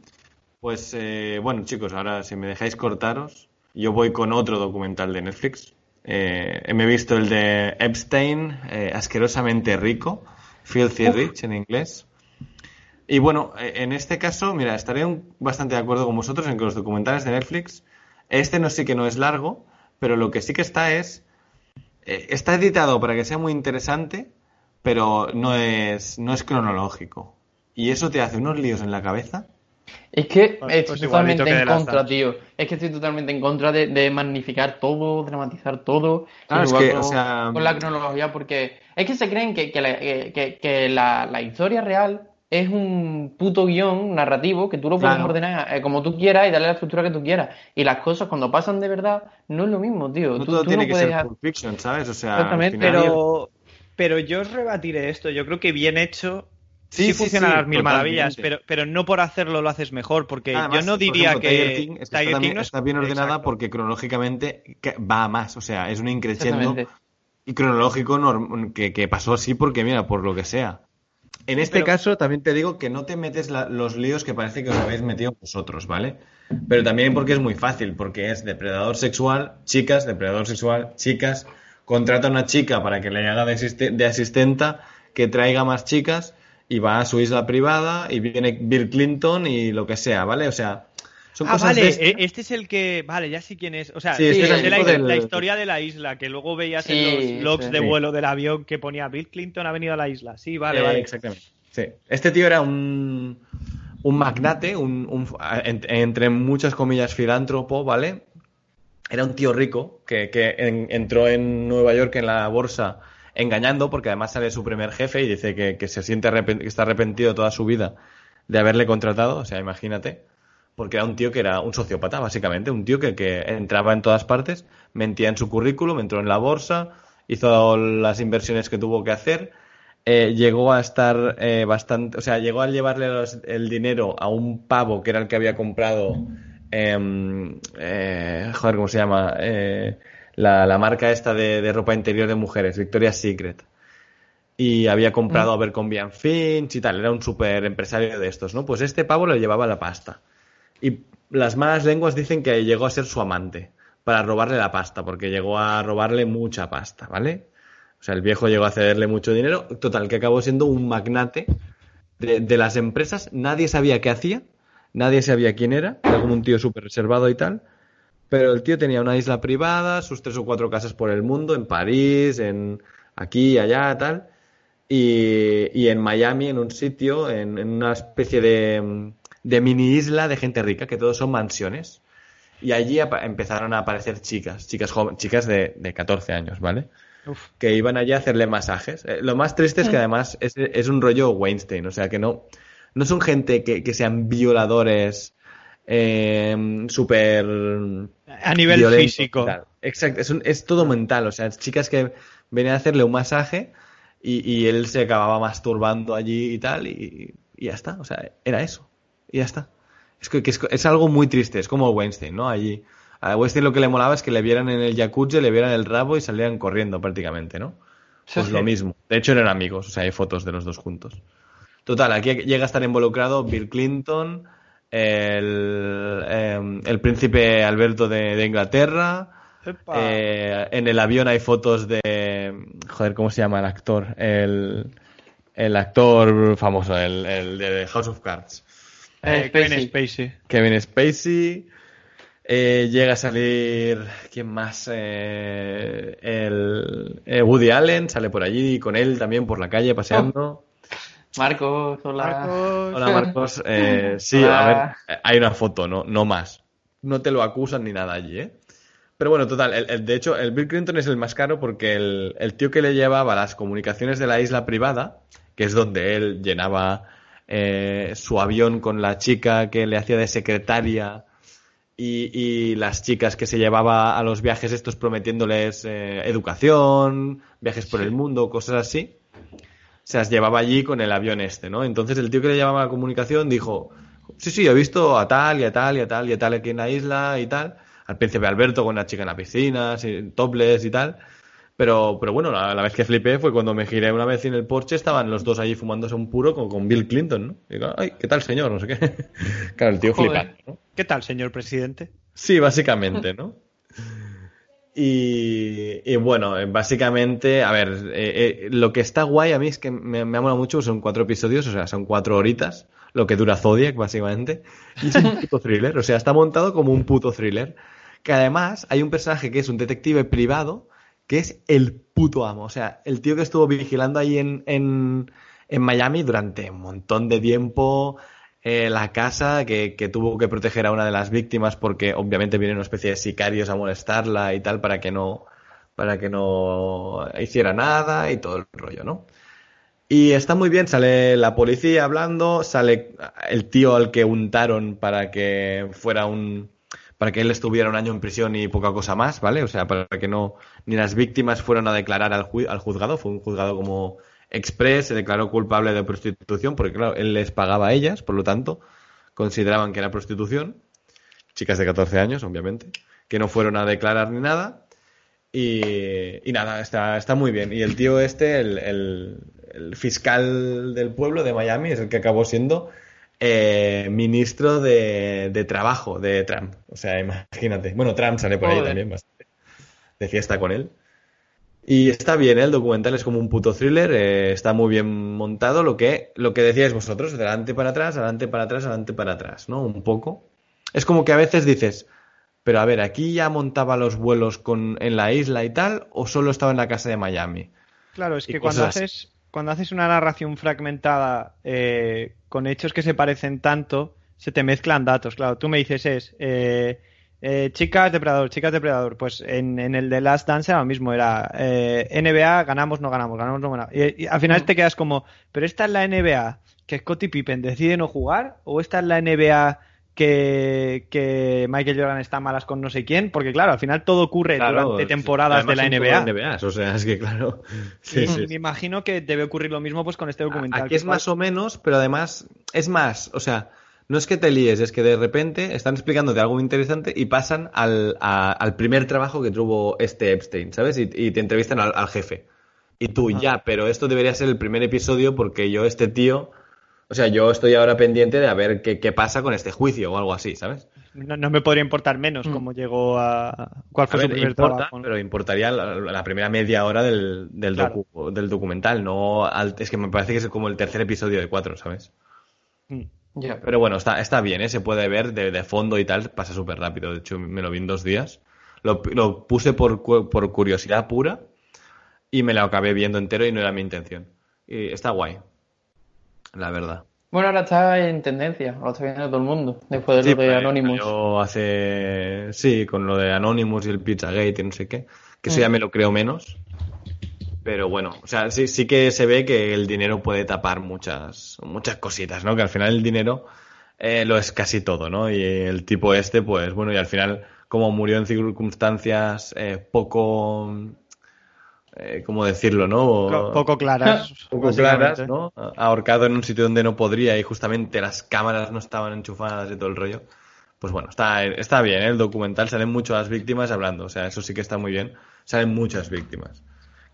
S4: Pues eh, bueno, chicos, ahora si me dejáis cortaros, yo voy con otro documental de Netflix. Eh, me he visto el de Epstein, eh, asquerosamente rico, Filthy Rich en inglés. Y bueno, eh, en este caso, mira, estaré un- bastante de acuerdo con vosotros en que los documentales de Netflix, este no sí que no es largo, pero lo que sí que está es, eh, está editado para que sea muy interesante, pero no es, no es cronológico. Y eso te hace unos líos en la cabeza.
S6: Es que
S5: Pues-
S6: estoy
S5: pues
S6: totalmente en contra, tío. Es que estoy totalmente en contra de, de magnificar todo, dramatizar todo,
S4: Claro,
S6: sin
S4: es que, o
S6: con,
S4: sea,
S6: con la cronología, porque es que se creen que, que la, que- que- que la- la historia real es un puto guion narrativo que tú lo puedes
S4: Claro.
S6: ordenar eh, como tú quieras y darle la estructura que tú quieras. Y las cosas cuando pasan de verdad no es lo mismo, tío.
S4: No
S6: Tú,
S4: todo
S6: tú
S4: tiene
S6: no
S4: que
S6: puedes
S4: ser Pulp Fiction, ¿sabes? O sea,
S6: Exactamente,
S4: final-
S5: Pero, pero yo os rebatiré esto. Yo creo que bien hecho
S4: Sí,
S5: sí,
S4: sí,
S5: funciona
S4: sí,
S5: a las mil
S4: totalmente.
S5: maravillas, pero, pero no por hacerlo lo haces mejor, porque
S4: Además,
S5: yo no
S4: por
S5: diría
S4: ejemplo,
S5: que
S4: Tiger King, es que está,
S5: Tiger
S4: también-
S5: King no es-
S4: está bien ordenada
S5: Exacto.
S4: porque cronológicamente va a más, o sea, es un increciendo y cronológico norm- que, que pasó así porque, mira, por lo que sea. En este
S5: pero-
S4: caso también te digo que no te metes la- los líos que parece que os habéis metido vosotros, ¿vale? Pero también porque es muy fácil, porque es depredador sexual, chicas, depredador sexual, chicas, contrata a una chica para que le haga de, asiste- de asistenta, que traiga más chicas y va a su isla privada y viene Bill Clinton y lo que sea, ¿vale? O sea, son
S5: Ah,
S4: cosas
S5: vale,
S4: de
S5: eh, este es el que. Vale, ya sé quién es. O sea,
S4: Sí, este
S6: es el
S5: de la,
S4: del-
S5: la historia de la isla, que luego veías
S6: Sí,
S5: en los logs
S6: sí.
S5: de vuelo del avión que ponía Bill Clinton ha venido a la isla. Sí, vale,
S4: Eh,
S5: vale.
S4: Exactamente. Sí. Este tío era un, un magnate, un, un- en- entre muchas comillas filántropo, ¿vale? Era un tío rico que, que en- entró en Nueva York en la bolsa engañando, porque además sale su primer jefe y dice que, que se siente arrepen- que está arrepentido toda su vida de haberle contratado, o sea, imagínate. Porque era un tío que era un sociópata, básicamente, un tío que, que entraba en todas partes, mentía en su currículum, entró en la bolsa, hizo las inversiones que tuvo que hacer, eh, llegó a estar eh, bastante, o sea, llegó a llevarle el dinero a un pavo que era el que había comprado, em, eh, joder, ¿cómo se llama? La, la marca esta de, de ropa interior de mujeres, Victoria's Secret. Y había comprado a Abercrombie Finch y tal, era un super empresario de estos, ¿no? Pues este pavo le llevaba la pasta. Y las malas lenguas dicen que llegó a ser su amante para robarle la pasta, porque llegó a robarle mucha pasta, ¿vale? O sea, el viejo llegó a cederle mucho dinero. Total, que acabó siendo un magnate de, de las empresas. Nadie sabía qué hacía, nadie sabía quién era. Era como un tío súper reservado y tal. Pero el tío tenía una isla privada, sus tres o cuatro casas por el mundo, en París, en aquí, allá, tal. Y, y en Miami, en un sitio, en, en una especie de, de mini isla de gente rica, que todos son mansiones. Y allí apa- empezaron a aparecer chicas, chicas joven- chicas de, de 14 años, ¿vale?
S5: Uf.
S4: Que iban allí a hacerle masajes. Eh, lo más triste es que además es, es un rollo Weinstein, o sea que no, no son gente que, que sean violadores eh, súper...
S5: A nivel físico.
S4: tal. Exacto, es, un- es todo mental, o sea, chicas que venían a hacerle un masaje y, y él se acababa masturbando allí y tal, y, y ya está, o sea, era eso, y ya está. Es que, que es, es algo muy triste, es como Weinstein, ¿no? Allí. A Weinstein lo que le molaba es que le vieran en el jacuzzi, le vieran el rabo y salieran corriendo prácticamente, ¿no?
S6: Sí,
S4: Pues
S6: sí.
S4: lo mismo. De hecho eran amigos, o sea, hay fotos de los dos juntos. Total, aquí llega a estar involucrado Bill Clinton, el, eh, el príncipe Alberto de, de Inglaterra. eh, en el avión hay fotos de. Joder, ¿cómo se llama el actor? El, el actor famoso, el, el de House of Cards.
S5: Eh, Kevin Spacey.
S4: Kevin Spacey. Eh, llega a salir. ¿Quién más? Eh, el, eh, Woody Allen sale por allí con él también por la calle paseando.
S6: Marcos, hola.
S4: Hola Marcos. Eh, sí,
S6: Hola.
S4: a ver, hay una foto, no, no más. No te lo acusan ni nada allí, ¿eh? Pero bueno, total, el, el- de hecho, el Bill Clinton es el más caro porque el, el tío que le llevaba las comunicaciones de la isla privada, que es donde él llenaba eh, su avión con la chica que le hacía de secretaria y, y las chicas que se llevaba a los viajes estos prometiéndoles eh, educación, viajes por el mundo, cosas así se las llevaba allí con el avión este, ¿no? Entonces el tío que le llamaba a comunicación dijo, sí, sí, he visto a tal y a tal y a tal y a tal aquí en la isla y tal, al príncipe Alberto con una chica en la piscina, sí, topless y tal, pero, pero bueno, la, la vez que flipé fue cuando me giré una vez en el Porsche, estaban los dos allí fumándose un puro con, con Bill Clinton, ¿no? Y digo, ay, ¿qué tal señor? No sé qué. claro, el tío ¿no?
S5: ¿Qué tal, señor presidente?
S4: Sí, básicamente, ¿no? Y, y bueno, eh, básicamente, a ver, eh, eh, lo que está guay a mí es que me, me ha molado mucho, son cuatro episodios, o sea, son cuatro horitas, lo que dura Zodiac, básicamente, y es un puto thriller, o sea, está montado como un puto thriller, que además hay un personaje que es un detective privado, que es el puto amo, o sea, el tío que estuvo vigilando ahí en, en, en Miami durante un montón de tiempo, eh, la casa que, que tuvo que proteger a una de las víctimas porque obviamente vienen una especie de sicarios a molestarla y tal para que no para que no hiciera nada y todo el rollo, ¿no? Y está muy bien, sale la policía hablando, sale el tío al que untaron para que fuera un para que él estuviera un año en prisión y poca cosa más, ¿vale? O sea, para que no ni las víctimas fueran a declarar al, ju- al juzgado, fue un juzgado como express, se declaró culpable de prostitución porque claro, él les pagaba a ellas, por lo tanto, consideraban que era prostitución, chicas de 14 años, obviamente, que no fueron a declarar ni nada. Y, y nada, está, está muy bien. Y el tío este, el, el- el fiscal del pueblo de Miami, es el que acabó siendo eh, ministro de, de trabajo de Trump. O sea, imagínate. Bueno, Trump sale por ahí también bastante. De fiesta con él. Y está bien, ¿eh? el documental es como un puto thriller, eh, está muy bien montado, lo que, lo que decíais vosotros, de adelante para atrás, adelante para atrás, adelante para atrás, ¿no? Un poco. Es como que a veces dices, pero a ver, ¿aquí ya montaba los vuelos con, en la isla y tal, o solo estaba en la casa de Miami?
S5: Claro, es que cuando
S4: así.
S5: haces, cuando haces una narración fragmentada eh, con hechos que se parecen tanto, se te mezclan datos. Claro, tú me dices es eh, eh, chicas depredador, chicas depredador. Pues en, en el de Last Dance era lo mismo, era eh, NBA, ganamos, no ganamos, ganamos, no ganamos. Y, y al final te quedas como, pero esta es la NBA que Scottie Pippen decide no jugar, o esta es la NBA que, que Michael Jordan está malas con no sé quién, porque claro, al final todo ocurre
S4: Claro,
S5: durante temporadas de la NBA.
S4: NBAs, o sea, es que claro. Sí,
S5: y
S4: sí,
S5: me imagino que debe ocurrir lo mismo pues con este documental.
S4: Aquí
S5: que
S4: es más o menos, pero además es más, o sea, no es que te líes, es que de repente están explicándote algo muy interesante y pasan al, a- al primer trabajo que tuvo este Epstein, ¿sabes? Y, y te entrevistan al, al jefe. Y tú, ya, pero esto debería ser el primer episodio porque yo, este tío, o sea, yo estoy ahora pendiente de a ver qué, qué pasa con este juicio o algo así, ¿sabes?
S5: No, no me podría importar menos cómo llegó a. ¿Cuál
S4: A
S5: fue su
S4: ver,
S5: primer
S4: importa,
S5: trabajo?
S4: pero importaría la, la primera media hora del, del,
S5: Claro.
S4: docu- del documental, no al- es que me parece que es como el tercer episodio de cuatro, ¿sabes?
S5: Mm.
S6: Ya.
S4: Pero bueno, está, está bien, ¿eh? se puede ver de, de fondo y tal, pasa súper rápido. De hecho, me lo vi en dos días. Lo, lo puse por, por curiosidad pura y me lo acabé viendo entero y no era mi intención. Y está guay, la verdad.
S6: Bueno, ahora está en tendencia, ahora está viendo todo el mundo, después de
S4: Sí,
S6: lo de Anonymous.
S4: Yo hace. Sí, con lo de Anonymous y el Pizzagate y no sé qué. Que eso
S6: Mm.
S4: ya me lo creo menos. Pero bueno, o sea, sí, sí que se ve que el dinero puede tapar muchas, muchas cositas, ¿no? Que al final el dinero eh, lo es casi todo, ¿no? Y el tipo este, pues bueno, y al final, como murió en circunstancias eh, poco, eh, ¿cómo decirlo, no?
S5: Co- poco claras,
S4: poco claras, ¿no? Ahorcado en un sitio donde no podría y justamente las cámaras no estaban enchufadas y todo el rollo. Pues bueno, está, está bien, ¿eh? el documental salen mucho las víctimas hablando, o sea, eso sí que está muy bien. Salen muchas víctimas.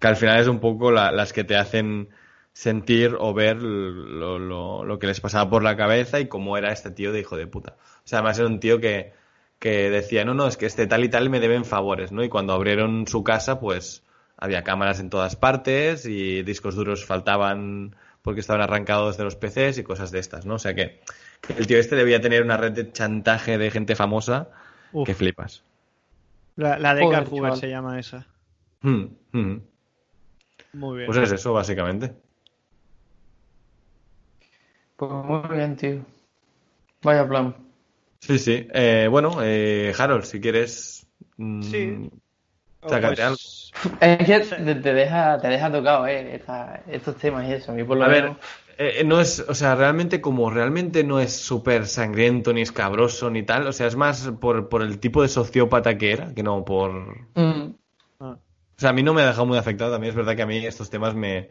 S4: Que al final es un poco la- las que te hacen sentir o ver lo, lo- lo que les pasaba por la cabeza y cómo era este tío de hijo de puta. O sea, además era un tío que, que decía, no, no, es que este tal y tal me deben favores, ¿no? Y cuando abrieron su casa, pues había cámaras en todas partes y discos duros faltaban porque estaban arrancados de los PCs y cosas de estas, ¿no? O sea que el tío este debía tener una red de chantaje de gente famosa
S5: Uf.
S4: que flipas.
S5: La, la de se llama esa.
S4: Hmm, hmm.
S5: Muy bien.
S4: Pues es eso, básicamente.
S6: Pues muy bien, tío. Vaya plan.
S4: Sí, sí. Eh, bueno, eh, Harold, si quieres... mm,
S5: Sí.
S4: Sácate
S5: Pues,
S6: Es que te, te deja, te deja tocado, eh, esta- estos temas y eso. A mí por lo
S4: A ver,
S6: menos.
S4: eh, no es, o sea, realmente como realmente no es súper sangriento ni escabroso ni tal, o sea, es más por, por el tipo de sociópata que era, que no por...
S6: Mm,
S4: O sea, a mí no me ha dejado muy afectado, también es verdad que a mí estos temas me...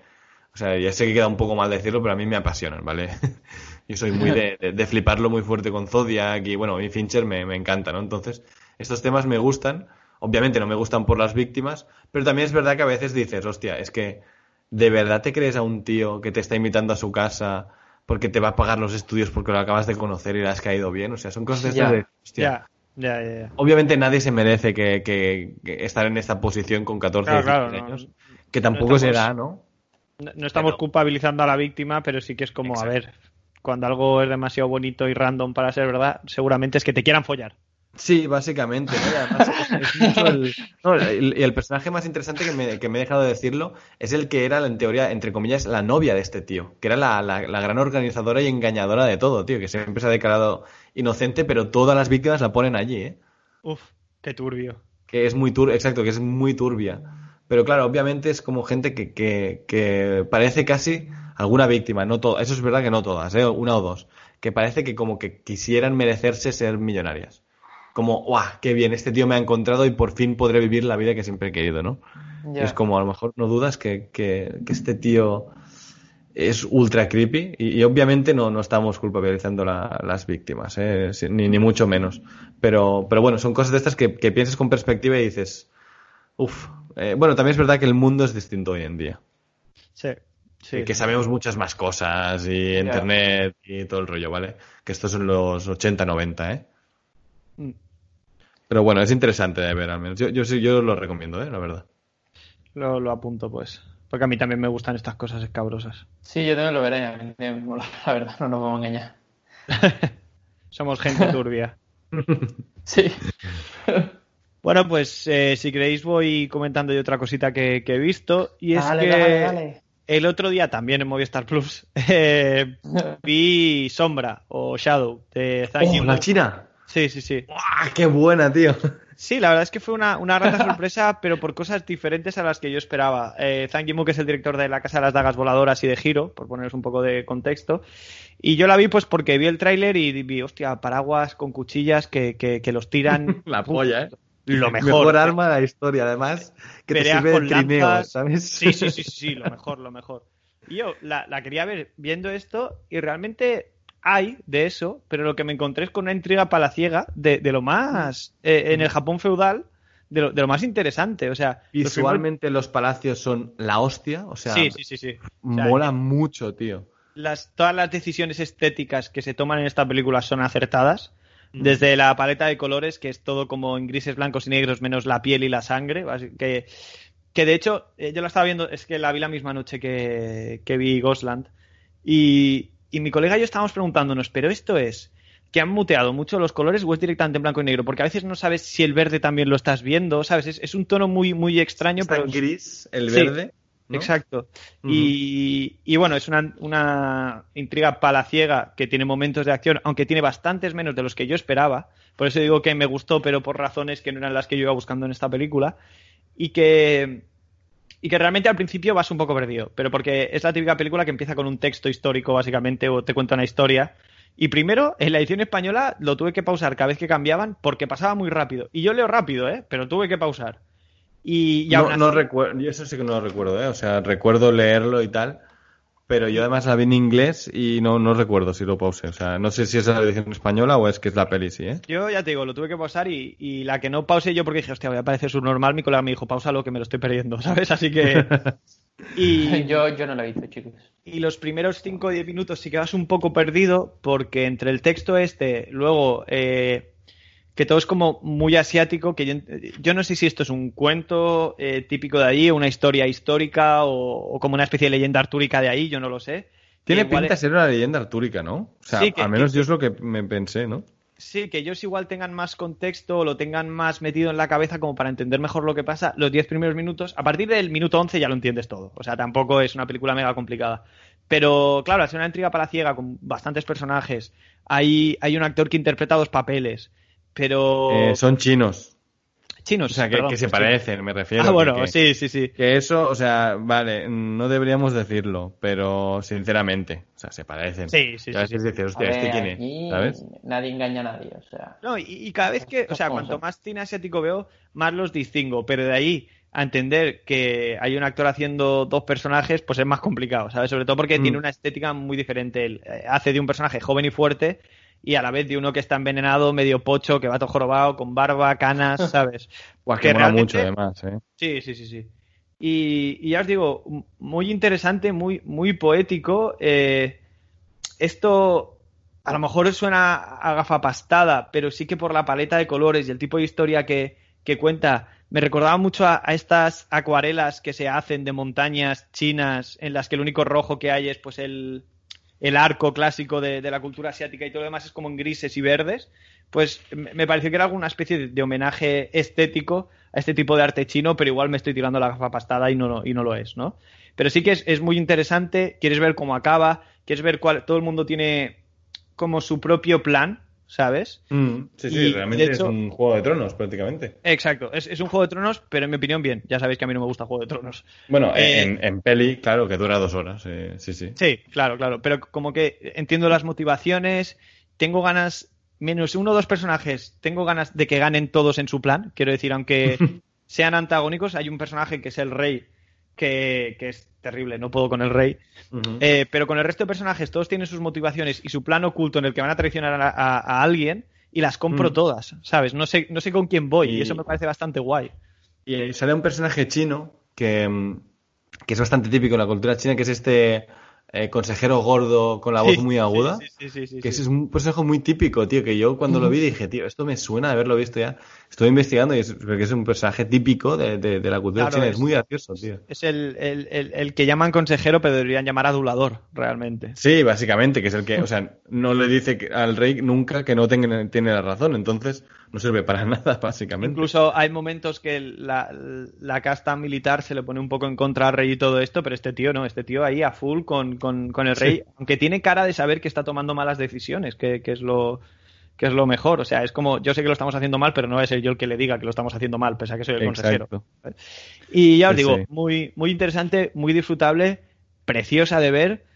S4: O sea, ya sé que queda un poco mal decirlo, pero a mí me apasionan, ¿vale? Yo soy muy de, de- de fliparlo muy fuerte con Zodiac y, bueno, y Fincher me, me encanta, ¿no? Entonces, estos temas me gustan, obviamente no me gustan por las víctimas, pero también es verdad que a veces dices, hostia, es que ¿de verdad te crees a un tío que te está invitando a su casa porque te va a pagar los estudios porque lo acabas de conocer y le has caído bien? O sea, son cosas de estas de, hostia,
S5: ya, ya, ya.
S4: Obviamente nadie se merece que, que- que estar en esta posición con 14
S5: Claro,
S4: 16
S5: claro, no.
S4: años. Que tampoco
S5: No estamos-
S4: será, ¿no?
S5: No, no estamos culpabilizando a la víctima, pero sí que es como, a ver, cuando algo es demasiado bonito y random para ser verdad, seguramente es que te quieran follar.
S4: Sí, básicamente. ¿no? Y además es- es mucho el, no, el- y el personaje más interesante que me, que me he dejado de decirlo es el que era, en teoría, entre comillas, la novia de este tío. Que era la, la- la gran organizadora y engañadora de todo, tío. Que siempre se ha declarado inocente, pero todas las víctimas la ponen allí, ¿eh?
S5: Uf, qué turbio.
S4: que es muy turbia, exacto, que es muy turbia. Pero claro, obviamente es como gente que, que, que parece casi alguna víctima, no todo, eso es verdad que no todas, ¿eh? una o dos, que parece que como que quisieran merecerse ser millonarias. Como, ¡guau! ¡Qué bien! Este tío me ha encontrado y por fin podré vivir la vida que siempre he querido, ¿no? Es como, a lo mejor no dudas que, que, que este tío es ultra creepy y, y obviamente no, no estamos culpabilizando la- las víctimas, ¿eh? Ni, ni mucho menos. Pero, pero bueno, son cosas de estas que, que piensas con perspectiva y dices, uff. bueno, también es verdad que el mundo es distinto hoy en día.
S5: Sí, sí.
S4: Y que sabemos muchas más cosas y internet y todo el rollo, ¿vale? Que estos son los 80, 90, ¿eh? Pero bueno, es interesante de ver al menos. Yo, yo, sí, yo lo recomiendo, ¿eh? La verdad.
S5: Lo, lo apunto, pues. Porque a mí también me gustan estas cosas escabrosas.
S6: Sí, yo también lo veré. A mí me mola, la verdad, no nos vamos a engañar.
S5: Somos gente turbia.
S6: Sí.
S5: Bueno, pues eh, si queréis voy comentando yo otra cosita que, que he visto. Y es
S6: Dale,
S5: que
S6: dale, dale.
S5: el otro día también en Movistar Plus eh, vi Sombra o Shadow de Zhang
S4: ¡Oh, la China!
S5: Sí, sí, sí.
S4: ¡Ah, qué buena, tío!
S5: Sí, la verdad es que fue una, una grata sorpresa, pero por cosas diferentes a las que yo esperaba. Eh, Zhang Yimou, que es el director de La Casa de las Dagas Voladoras y de Giro, por poneros un poco de contexto. Y yo la vi pues porque vi el tráiler y vi, hostia, paraguas con cuchillas que, que, que los tiran.
S4: La polla, ¿eh?
S5: Lo mejor.
S4: arma de la historia, además, que te
S5: Peleas
S4: sirve de trineo,
S5: lanzas.
S4: ¿sabes?
S5: Sí, sí, sí, sí, sí, lo mejor, lo mejor. Y yo la, la quería ver viendo esto y realmente hay de eso, pero lo que me encontré es con una intriga palaciega de, de lo más, eh, en el Japón feudal, de lo, de lo más interesante. O sea, los
S4: Visualmente los palacios son la hostia, o sea,
S5: Sí, sí, sí, sí. O sea,
S4: mola mucho, tío.
S5: las, todas las decisiones estéticas que se toman en esta película son acertadas. Desde la paleta de colores, que es todo como en grises, blancos y negros, menos la piel y la sangre. Que, que de hecho, eh, yo la estaba viendo, es que la vi la misma noche que, que vi Ghostland. Y, y mi colega y yo estábamos preguntándonos, ¿pero esto es que han muteado mucho los colores o es directamente en blanco y negro? Porque a veces no sabes si el verde también lo estás viendo, ¿sabes? Es, es un tono muy, muy extraño,
S4: Está
S5: pero.
S4: en gris, el
S5: Sí.
S4: verde. ¿no?
S5: Exacto. Y, y bueno, es una, una intriga palaciega que tiene momentos de acción, aunque tiene bastantes menos de los que yo esperaba. Por eso digo que me gustó, pero por razones que no eran las que yo iba buscando en esta película. Y que, y que realmente al principio vas un poco perdido, pero porque es la típica película que empieza con un texto histórico básicamente o te cuenta una historia. Y primero, en la edición española lo tuve que pausar cada vez que cambiaban porque pasaba muy rápido. Y yo leo rápido, ¿eh? Pero tuve que pausar. Y, y
S4: No, recuerdo, yo eso sí que no lo recuerdo, ¿eh? O sea, recuerdo leerlo y tal, pero yo además la vi en inglés y no, no recuerdo si lo pausé. O sea, no sé si es la edición española o es que es la peli, sí, ¿eh?
S5: Yo ya te digo, lo tuve que pausar y, y la que no pause yo porque dije, hostia, voy a parecer subnormal, mi colega me dijo, pausalo que me lo estoy perdiendo, ¿sabes? Así que... y,
S6: Yo, yo no lo he visto, chicos.
S5: y los primeros 5 o 10 minutos sí que vas un poco perdido porque entre el texto este, luego... eh, que todo es como muy asiático, que yo, yo no sé si esto es un cuento eh, típico de allí, una historia histórica o, o como una especie de leyenda artúrica de ahí, yo no lo sé.
S4: Tiene pinta de
S5: es-
S4: ser una leyenda artúrica, ¿no? O sea,
S5: Sí, que-
S4: al menos
S5: que-
S4: yo es lo que me pensé, ¿no?
S5: Sí, que ellos igual tengan más contexto o lo tengan más metido en la cabeza como para entender mejor lo que pasa los 10 primeros minutos. A partir del minuto 11 ya lo entiendes todo. O sea, tampoco es una película mega complicada. Pero claro, ser una intriga palaciega con bastantes personajes, hay, hay un actor que interpreta dos papeles. Pero.
S4: Eh, son chinos.
S5: chinos.
S4: O sea, que,
S5: perdón,
S4: que se
S5: pues sí.
S4: parecen, me refiero.
S5: Ah,
S4: que-
S5: bueno,
S4: que-
S5: sí, sí, sí.
S4: Que eso, o sea, vale, no deberíamos decirlo, pero sinceramente, o sea, se parecen.
S5: Sí, sí, sí,
S4: dices,
S6: A
S4: hostia,
S6: ver,
S4: ¿este quién es? ¿Sabes?
S6: nadie engaña a nadie, o sea.
S5: No, y, y cada vez que, o sea, cuanto más cine asiático veo, más los distingo, pero de ahí a entender que hay un actor haciendo dos personajes, pues es más complicado, ¿sabes? Sobre todo porque
S4: Mm.
S5: tiene una estética muy diferente. Él eh, hace de un personaje joven y fuerte y a la vez de uno que está envenenado, medio pocho, que va todo jorobado, con barba, canas, ¿sabes?
S4: Buah, que
S5: que
S4: mola
S5: realmente-
S4: mucho, además, ¿eh?
S5: Sí, sí, sí, sí. Y, y ya os digo, muy interesante, muy, muy poético. eh, esto a lo mejor suena a gafapastada, pero sí que por la paleta de colores y el tipo de historia que, que cuenta, me recordaba mucho a, a estas acuarelas que se hacen de montañas chinas en las que el único rojo que hay es pues el, el arco clásico de, de la cultura asiática y todo lo demás es como en grises y verdes, pues me pareció que era alguna especie de, homenaje estético a este tipo de arte chino, pero igual me estoy tirando la gafa pastada y no, lo- y no lo es, ¿no? Pero sí que es, es muy interesante, quieres ver cómo acaba, quieres ver cuál, todo el mundo tiene como su propio plan, ¿sabes?
S4: Mm, sí, sí,
S5: Y,
S4: realmente
S5: hecho-
S4: es un juego de tronos, prácticamente.
S5: Exacto, es, es un juego de tronos, pero en mi opinión bien, ya sabéis que a mí no me gusta Juego de Tronos.
S4: Bueno,
S5: Eh,
S4: en, en peli, claro, que dura dos horas, eh, sí, sí.
S5: Sí, claro, claro. Pero como que entiendo las motivaciones, tengo ganas, menos uno o dos personajes, tengo ganas de que ganen todos en su plan. Quiero decir, aunque sean antagónicos, hay un personaje que es el rey, que, que es terrible, no puedo con el rey. Eh, pero con el resto de personajes, todos tienen sus motivaciones y su plan oculto en el que van a traicionar a, a- a alguien y las compro
S4: Mm.
S5: todas, ¿sabes? No sé, no sé con quién voy y...
S4: Y-
S5: eso me parece bastante guay.
S4: Y sale un personaje chino que, que es bastante típico en la cultura china, que es este eh, consejero gordo con la voz
S5: Sí,
S4: muy aguda.
S5: sí, sí,
S4: que es un personaje muy típico, tío, que yo cuando lo vi dije, tío, esto me suena de haberlo visto ya. Estoy investigando y es porque es un personaje típico de, de- de la cultura
S5: Claro,
S4: china.
S5: es-
S4: Es muy gracioso, tío.
S5: Es el, el- el- el que llaman consejero, pero deberían llamar adulador, realmente.
S4: Sí, básicamente, que es el que, o sea, no le dice al rey nunca que no tenga, tiene la razón, entonces no sirve para nada, básicamente.
S5: Incluso hay momentos que la, la casta militar se le pone un poco en contra al rey y todo esto, pero este tío no, este tío ahí a full con, con- con el rey, aunque tiene cara de saber que está tomando malas decisiones, que, que es lo que es lo mejor. O sea, es como, yo sé que lo estamos haciendo mal, pero no voy a ser yo el que le diga que lo estamos haciendo mal, pese a que soy el consejero. Y ya os digo,
S4: sí.
S5: muy, muy interesante, muy disfrutable, preciosa de ver.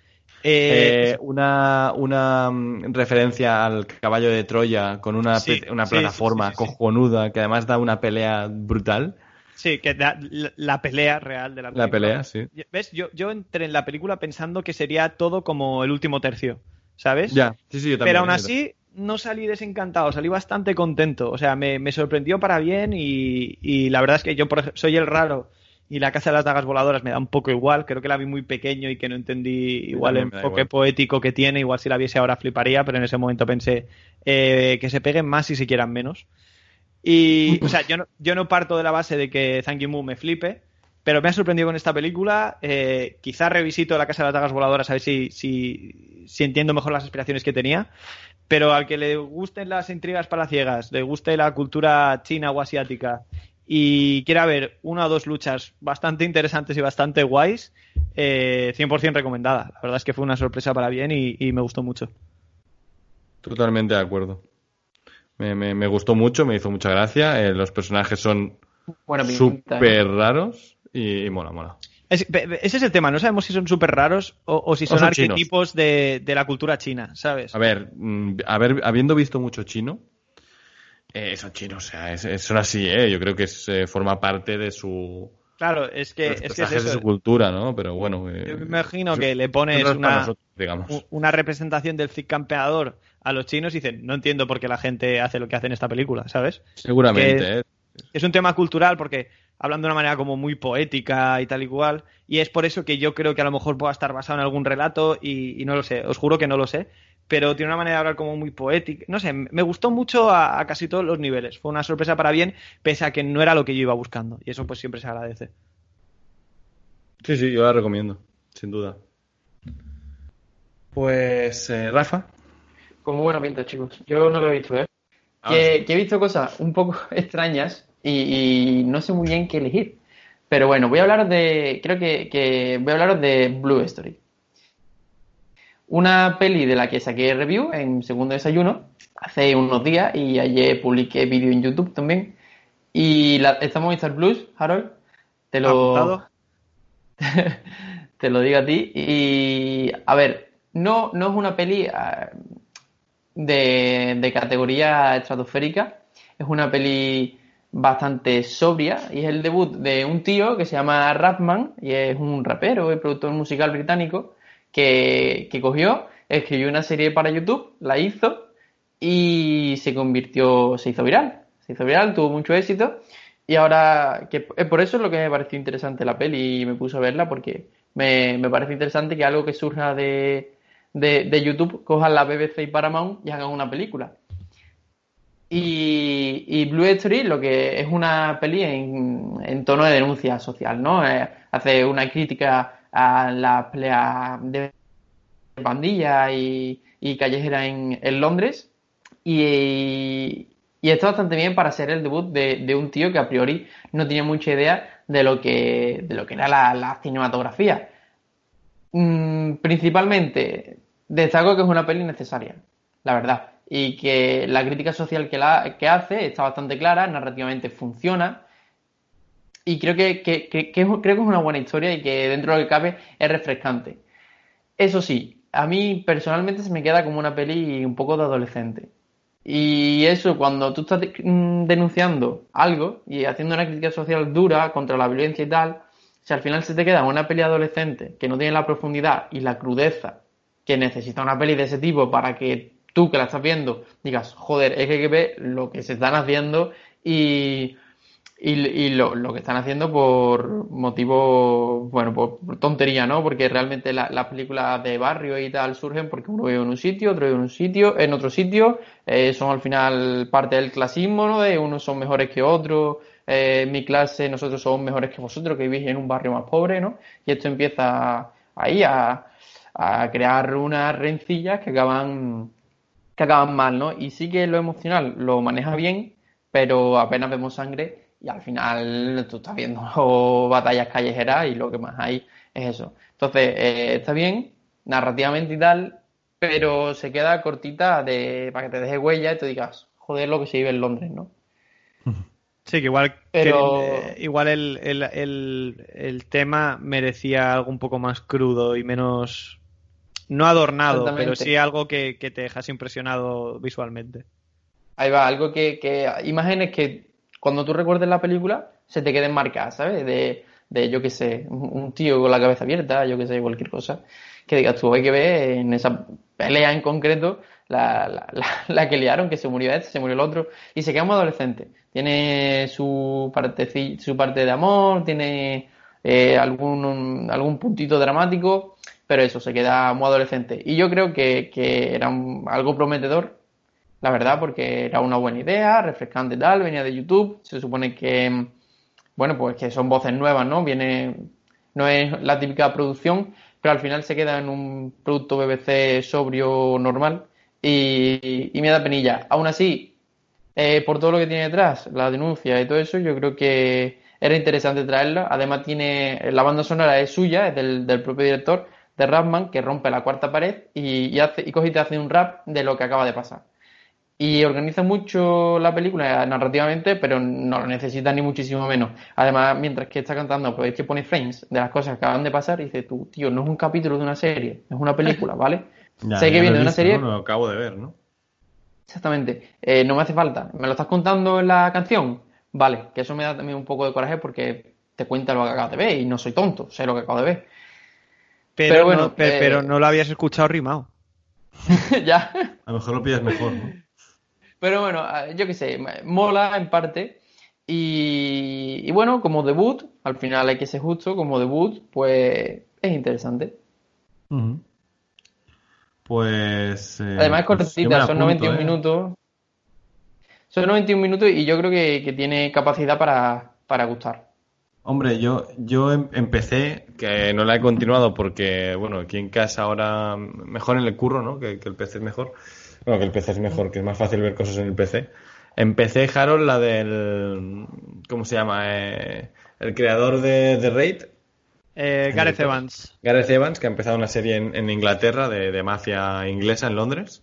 S5: Eh,
S4: Eh, una, una mm, referencia al caballo de Troya con una,
S5: Sí,
S4: una plataforma
S5: sí,
S4: cojonuda que además da una pelea brutal.
S5: Sí, que da- la, la pelea real de la película.
S4: La pelea, sí.
S5: ¿Ves? Yo, yo entré en la película pensando que sería todo como el último tercio, ¿sabes?
S4: Ya, sí, sí, yo también.
S5: Pero aún así, no salí desencantado, salí bastante contento. O sea, me, me sorprendió para bien y, y la verdad es que yo soy el raro y la Casa de las Dagas Voladoras me da un poco igual. Creo que la vi muy pequeño y que no entendí igual el enfoque
S4: igual.
S5: poético que tiene. Igual si la viese ahora fliparía, pero en ese momento pensé eh, que se peguen más y se quieran menos. Y, o sea, yo no, yo no parto de la base de que Thank You Moo me flipe, pero me ha sorprendido con esta película. Eh, quizá revisito La Casa de las Dagas Voladoras a ver si, si, si entiendo mejor las aspiraciones que tenía. Pero al que le gusten las intrigas palaciegas, le guste la cultura china o asiática y quiera ver una o dos luchas bastante interesantes y bastante guays, eh, 100% recomendada. La verdad es que fue una sorpresa para bien y, y me gustó mucho.
S4: Totalmente de acuerdo. Me, me- me gustó mucho, me hizo mucha gracia. eh, los personajes son súper raros y, y mola, mola.
S5: Es- ese es el tema, no sabemos si son súper raros o, o si son, arquetipos de, de la cultura china, ¿sabes?
S4: A ver, mm, a ver, habiendo visto mucho chino, eh, son chinos, o sea, es- es- son así, ¿eh? Yo creo que es, eh, forma parte de su,
S5: Claro, es que, es, que es
S4: de su cultura, ¿no? Pero bueno. eh,
S5: Yo me imagino que le pones
S4: no
S5: una,
S4: nosotros,
S5: una representación del Cid campeador a los chinos y dicen, no entiendo por qué la gente hace lo que hace en esta película, ¿sabes?
S4: Seguramente,
S5: que-
S4: ¿eh?
S5: Es un tema cultural porque hablan de una manera como muy poética y tal y cual, y es por eso que yo creo que a lo mejor pueda estar basado en algún relato y, y no lo sé, os juro que no lo sé, pero tiene una manera de hablar como muy poética, no sé, me gustó mucho a, a casi todos los niveles, fue una sorpresa para bien, pese a que no era lo que yo iba buscando, y eso pues siempre se agradece.
S4: Sí, sí, yo la recomiendo, sin duda. Pues, eh, Rafa.
S6: Con muy buena pinta, chicos. Yo no lo he visto, ¿eh?
S4: Ah,
S6: Que, que he visto cosas un poco extrañas y, y no sé muy bien qué elegir. Pero bueno, voy a hablar de. Creo que, que voy a hablaros de Blue Story. Una peli de la que saqué review en segundo desayuno hace unos días y ayer publiqué vídeo en YouTube también. Y la, está en Movistar Plus, Harold. Te lo, te lo digo a ti. Y a ver, no, no es una peli ah, de, de categoría estratosférica. Es una peli bastante sobria y es el debut de un tío que se llama Rapman y es un rapero y productor musical británico que, que cogió, escribió una serie para YouTube, la hizo y se convirtió, se hizo viral. Se hizo viral, tuvo mucho éxito y ahora, que por eso es lo que me pareció interesante la peli y me puse a verla porque me, me parece interesante que algo que surja de, de, de YouTube cojan la BBC y Paramount y hagan una película. Y, Blue Story lo que es una peli en, tono de denuncia social, ¿no? Eh, hace una crítica a la pelea de pandilla y, callejera en, Londres y, y está bastante bien para ser el debut de, un tío que a priori no tenía mucha idea de lo que, de lo que era la, la cinematografía. Mm, principalmente destaco que es una peli necesaria, la verdad, y que la crítica social que, la, que hace está bastante clara, narrativamente funciona, y creo que, creo que es una buena historia y que dentro de lo que cabe es refrescante. Eso sí, a mí personalmente se me queda como una peli un poco de adolescente. Y eso, cuando tú estás mm, denunciando algo y haciendo una crítica social dura contra la violencia y tal, si al final se te queda una peli adolescente que no tiene la profundidad y la crudeza que necesita una peli de ese tipo para que tú que la estás viendo digas, joder, es que hay que ver lo que se están haciendo y, y, lo, lo que están haciendo por motivo, bueno, por, tontería, ¿no? Porque realmente la- las películas de barrio y tal surgen porque uno vive en un sitio, otro vive en un sitio, en otro sitio, eh, son al final parte del clasismo, ¿no? De unos son mejores que otros, eh, mi clase, nosotros somos mejores que vosotros, que vivís en un barrio más pobre, ¿no? Y esto empieza ahí a, a crear unas rencillas que acaban, que acaban mal, ¿no? Y sí que lo emocional lo maneja bien, pero apenas vemos sangre y al final tú estás viendo batallas callejeras y lo que más hay es eso. Entonces, eh, está bien, narrativamente y tal, pero se queda cortita de para que te deje huella y te digas, joder, lo que se vive en Londres, ¿no?
S5: Sí, que igual,
S6: Pero-
S5: que eh, igual el, el, el, el tema merecía algo un poco más crudo y menos... No adornado, pero sí algo que, que te dejase impresionado visualmente.
S6: Ahí va, algo que, que imágenes que cuando tú recuerdes la película se te queden marcadas, ¿sabes? De, de yo qué sé, un un tío con la cabeza abierta, yo qué sé, cualquier cosa. Que digas tú, hay que ver en esa pelea en concreto la, la, la, la que liaron, que se murió este, se murió el otro, y se queda como adolescente. Tiene su parte, su parte de amor, tiene eh, algún, algún puntito dramático, pero eso, se queda muy adolescente. Y yo creo que, que era un- algo prometedor la verdad, porque era una buena idea, refrescante tal, venía de YouTube, se supone que, bueno, pues que son voces nuevas, ¿no? Viene, no es la típica producción, pero al final se queda en un producto BBC sobrio, normal, y, y me da penilla. Aún así, eh, por todo lo que tiene detrás, la denuncia y todo eso, yo creo que era interesante traerla. Además tiene, la banda sonora es suya, es del, del propio director, de Rapman, que rompe la cuarta pared y, y hace, y coge y te hace un rap de lo que acaba de pasar. y organiza mucho la película narrativamente, pero no lo necesita ni muchísimo menos. Además, mientras que está cantando, pues es que pone frames de las cosas que acaban de pasar y dice tú, tío, no es un capítulo de una serie, es una película, ¿vale?
S4: Ya,
S6: sé que viene de una serie,
S4: ¿no? Lo acabo de ver, ¿no?
S6: exactamente, eh, no me hace falta. ¿Me lo estás contando en la canción? Vale, que eso me da también un poco de coraje porque te cuenta lo que acabas de ver y no soy tonto, sé lo que acabo de ver.
S5: Pero,
S6: Pero bueno,
S5: no, pe-
S6: eh,
S5: pero no lo habías escuchado rimado.
S6: ya.
S4: A lo mejor lo pillas mejor, ¿no?
S6: Pero bueno, ah, yo qué sé, mola en parte. Y, y bueno, como debut, al final hay que ser justo, como debut, pues es interesante.
S4: Pues. eh,
S6: Además es
S4: pues
S6: cortita, son
S4: apunto,
S6: 91
S4: ¿eh?
S6: minutos. Son 91 minutos y yo creo que, que tiene capacidad para, para gustar.
S4: Hombre, yo, yo em- empecé, que no la he continuado porque, bueno, aquí en casa ahora mejor en el curro, ¿no? Que, que el PC es mejor. Bueno, que el PC es mejor, que es más fácil ver cosas en el PC. Empecé, Harold, la del... ¿Cómo se llama? Eh, el creador de, de Raid,
S5: Eh, Gareth Evans.
S4: Gareth Evans, que ha empezado una serie en, en Inglaterra de, de mafia inglesa en Londres.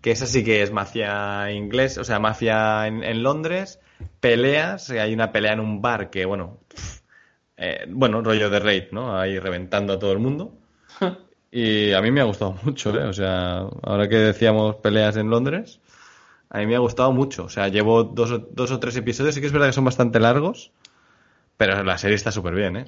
S4: Que esa sí que es mafia inglés, o sea, mafia en, en Londres, peleas, eh, hay una pelea en un bar que, bueno, eh, bueno, rollo de raid, ¿no? Ahí reventando a todo el mundo. Y a mí me ha gustado mucho, ¿eh? O sea, ahora que decíamos peleas en Londres, a mí me ha gustado mucho. O sea, llevo dos o, dos o tres episodios, sí que es verdad que son bastante largos, pero la serie está súper bien, ¿eh?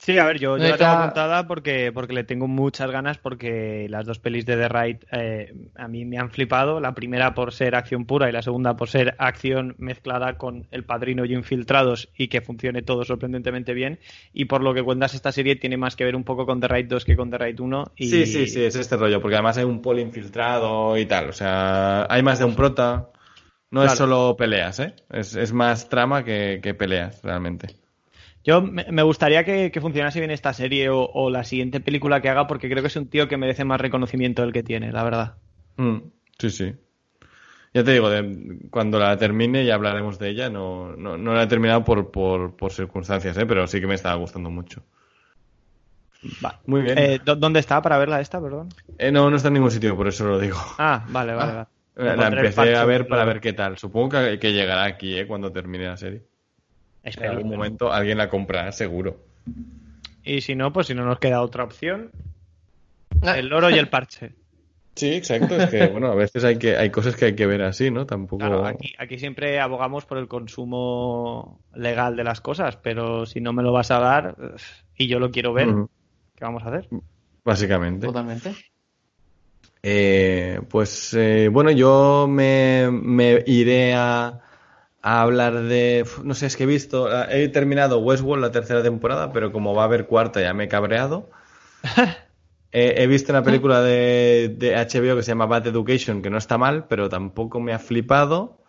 S5: Sí, a ver, yo, yo la tengo apuntada porque, porque le tengo muchas ganas porque las dos pelis de The Raid eh, a mí me han flipado. La primera por ser acción pura y la segunda por ser acción mezclada con El Padrino y Infiltrados y que funcione todo sorprendentemente bien. Y por lo que cuentas, esta serie tiene más que ver un poco con The Raid 2 que con The Raid 1. Y...
S4: Sí, sí, sí, es este rollo, porque además hay un poli infiltrado y tal, o sea, hay más de un prota, no es solo peleas, ¿eh? Es, es más trama que, que peleas, realmente.
S5: Yo me gustaría que, que funcionase bien esta serie o, o la siguiente película que haga porque creo que es un tío que merece más reconocimiento del que tiene, la verdad.
S4: Mm, sí, sí. Ya te digo, de- cuando la termine ya hablaremos de ella, no, no, no la he terminado por, por, por circunstancias, ¿eh? Pero sí que me estaba gustando mucho.
S5: Va.
S4: Muy bien.
S5: Eh, ¿dó- ¿Dónde está para verla esta, perdón?
S4: Eh, no, no está en ningún sitio, por eso lo digo.
S5: Ah, vale, vale, vale.
S4: La empecé a ver para ver qué tal. Supongo que, que llegará aquí, ¿eh? Cuando termine la serie. En
S5: Espero,
S4: algún momento alguien la comprará, seguro.
S5: Y si no, pues si no nos queda otra opción,
S6: Ah,
S5: el loro y el parche.
S4: Sí, exacto. Es que, bueno, a veces hay que hay cosas que hay que ver así, ¿no? Tampoco.
S5: Claro, aquí, aquí siempre abogamos por el consumo legal de las cosas, pero si no me lo vas a dar y yo lo quiero ver. ¿qué vamos a hacer?
S4: Básicamente.
S6: Totalmente.
S4: Eh, pues eh, bueno, yo me, me iré a, a hablar de. No sé, es que he visto. He terminado Westworld la tercera temporada, pero como va a haber cuarta ya me he cabreado. He visto una película de, de HBO que se llama Bad Education, que no está mal, pero tampoco me ha flipado.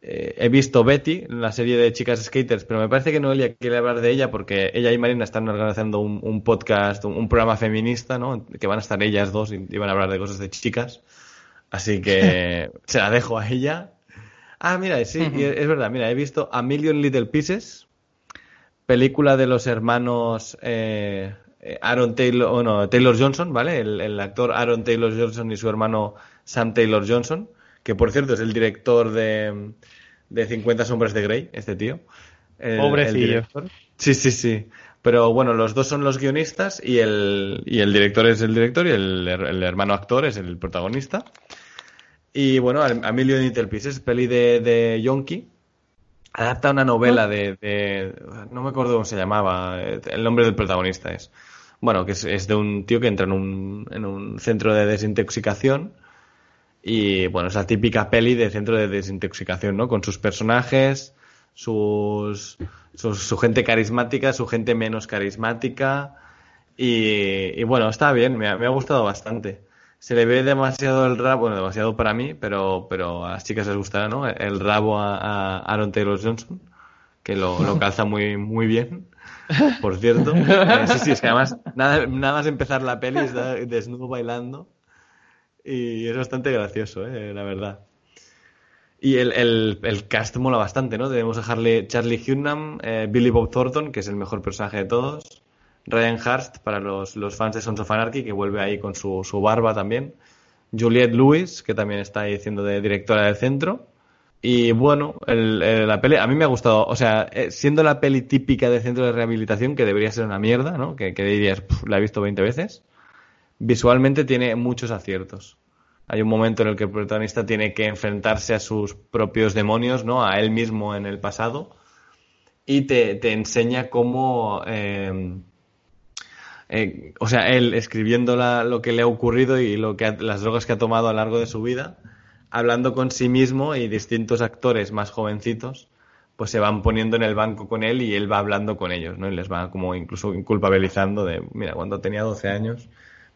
S4: Eh, he visto Betty, la serie de chicas skaters, pero me parece que Noelia quiere hablar de ella porque ella y Marina están organizando un, un podcast, un, un programa feminista, ¿no? Que van a estar ellas dos y, y van a hablar de cosas de chicas. Así que se la dejo a ella. Ah, mira, sí, y es verdad, mira, he visto A Million Little Pieces, película de los hermanos eh, eh, Aaron Taylor, bueno, Taylor Johnson, ¿vale? El, el actor Aaron Taylor Johnson y su hermano Sam Taylor Johnson, que por cierto es el director de, de 50 sombras de Grey, este tío. El-
S5: Pobrecillo.
S4: Sí, sí, sí. Pero bueno, los dos son los guionistas y el, y el director es el director y el hermano actor es el protagonista. Y bueno, A A Million Little Pieces, peli de, de Yonki. Adapta una novela de, de- No me acuerdo cómo se llamaba. eh, El nombre del protagonista es. Bueno, que es, es de un tío que entra en un, en un centro de desintoxicación. Y bueno, es la típica peli de centro de desintoxicación, ¿no? Con sus personajes, sus, sus- su gente carismática, su gente menos carismática. Y, y bueno, está bien, me ha, me ha gustado bastante. Se le ve demasiado el rabo, bueno, demasiado para mí, pero, pero a las chicas les gustará, ¿no? El rabo a, a Aaron Taylor Johnson, que lo, lo calza muy, muy bien, por cierto. Eh, sí, sí, es que además, nada, nada más empezar la peli, está desnudo bailando. Y es bastante gracioso, eh, la verdad. Y el, el, el cast mola bastante, ¿no? Tenemos a Harley, Charlie Hunnam, eh, Billy Bob Thornton, que es el mejor personaje de todos. Ryan Hurst, para los, los fans de Sons of Anarchy, que vuelve ahí con su, su barba también. Juliette Lewis, que también está ahí haciendo de directora del centro. Y bueno, la peli a mí me ha gustado. O sea, eh, siendo la peli típica de centro de rehabilitación, que debería ser una mierda, ¿no? Que, dirías, "Puf, la he visto 20 veces. Visualmente tiene muchos aciertos. Hay un momento en el que el protagonista tiene que enfrentarse a sus propios demonios, ¿no? A él mismo en el pasado. Y te, te enseña cómo. eh, eh, o sea, él escribiendo la- lo que le ha ocurrido y lo que ha- las drogas que ha tomado a lo largo de su vida, hablando con sí mismo y distintos actores más jovencitos, pues se van poniendo en el banco con él y él va hablando con ellos, ¿no? Y les va como incluso culpabilizando de, mira, cuando tenía 12 años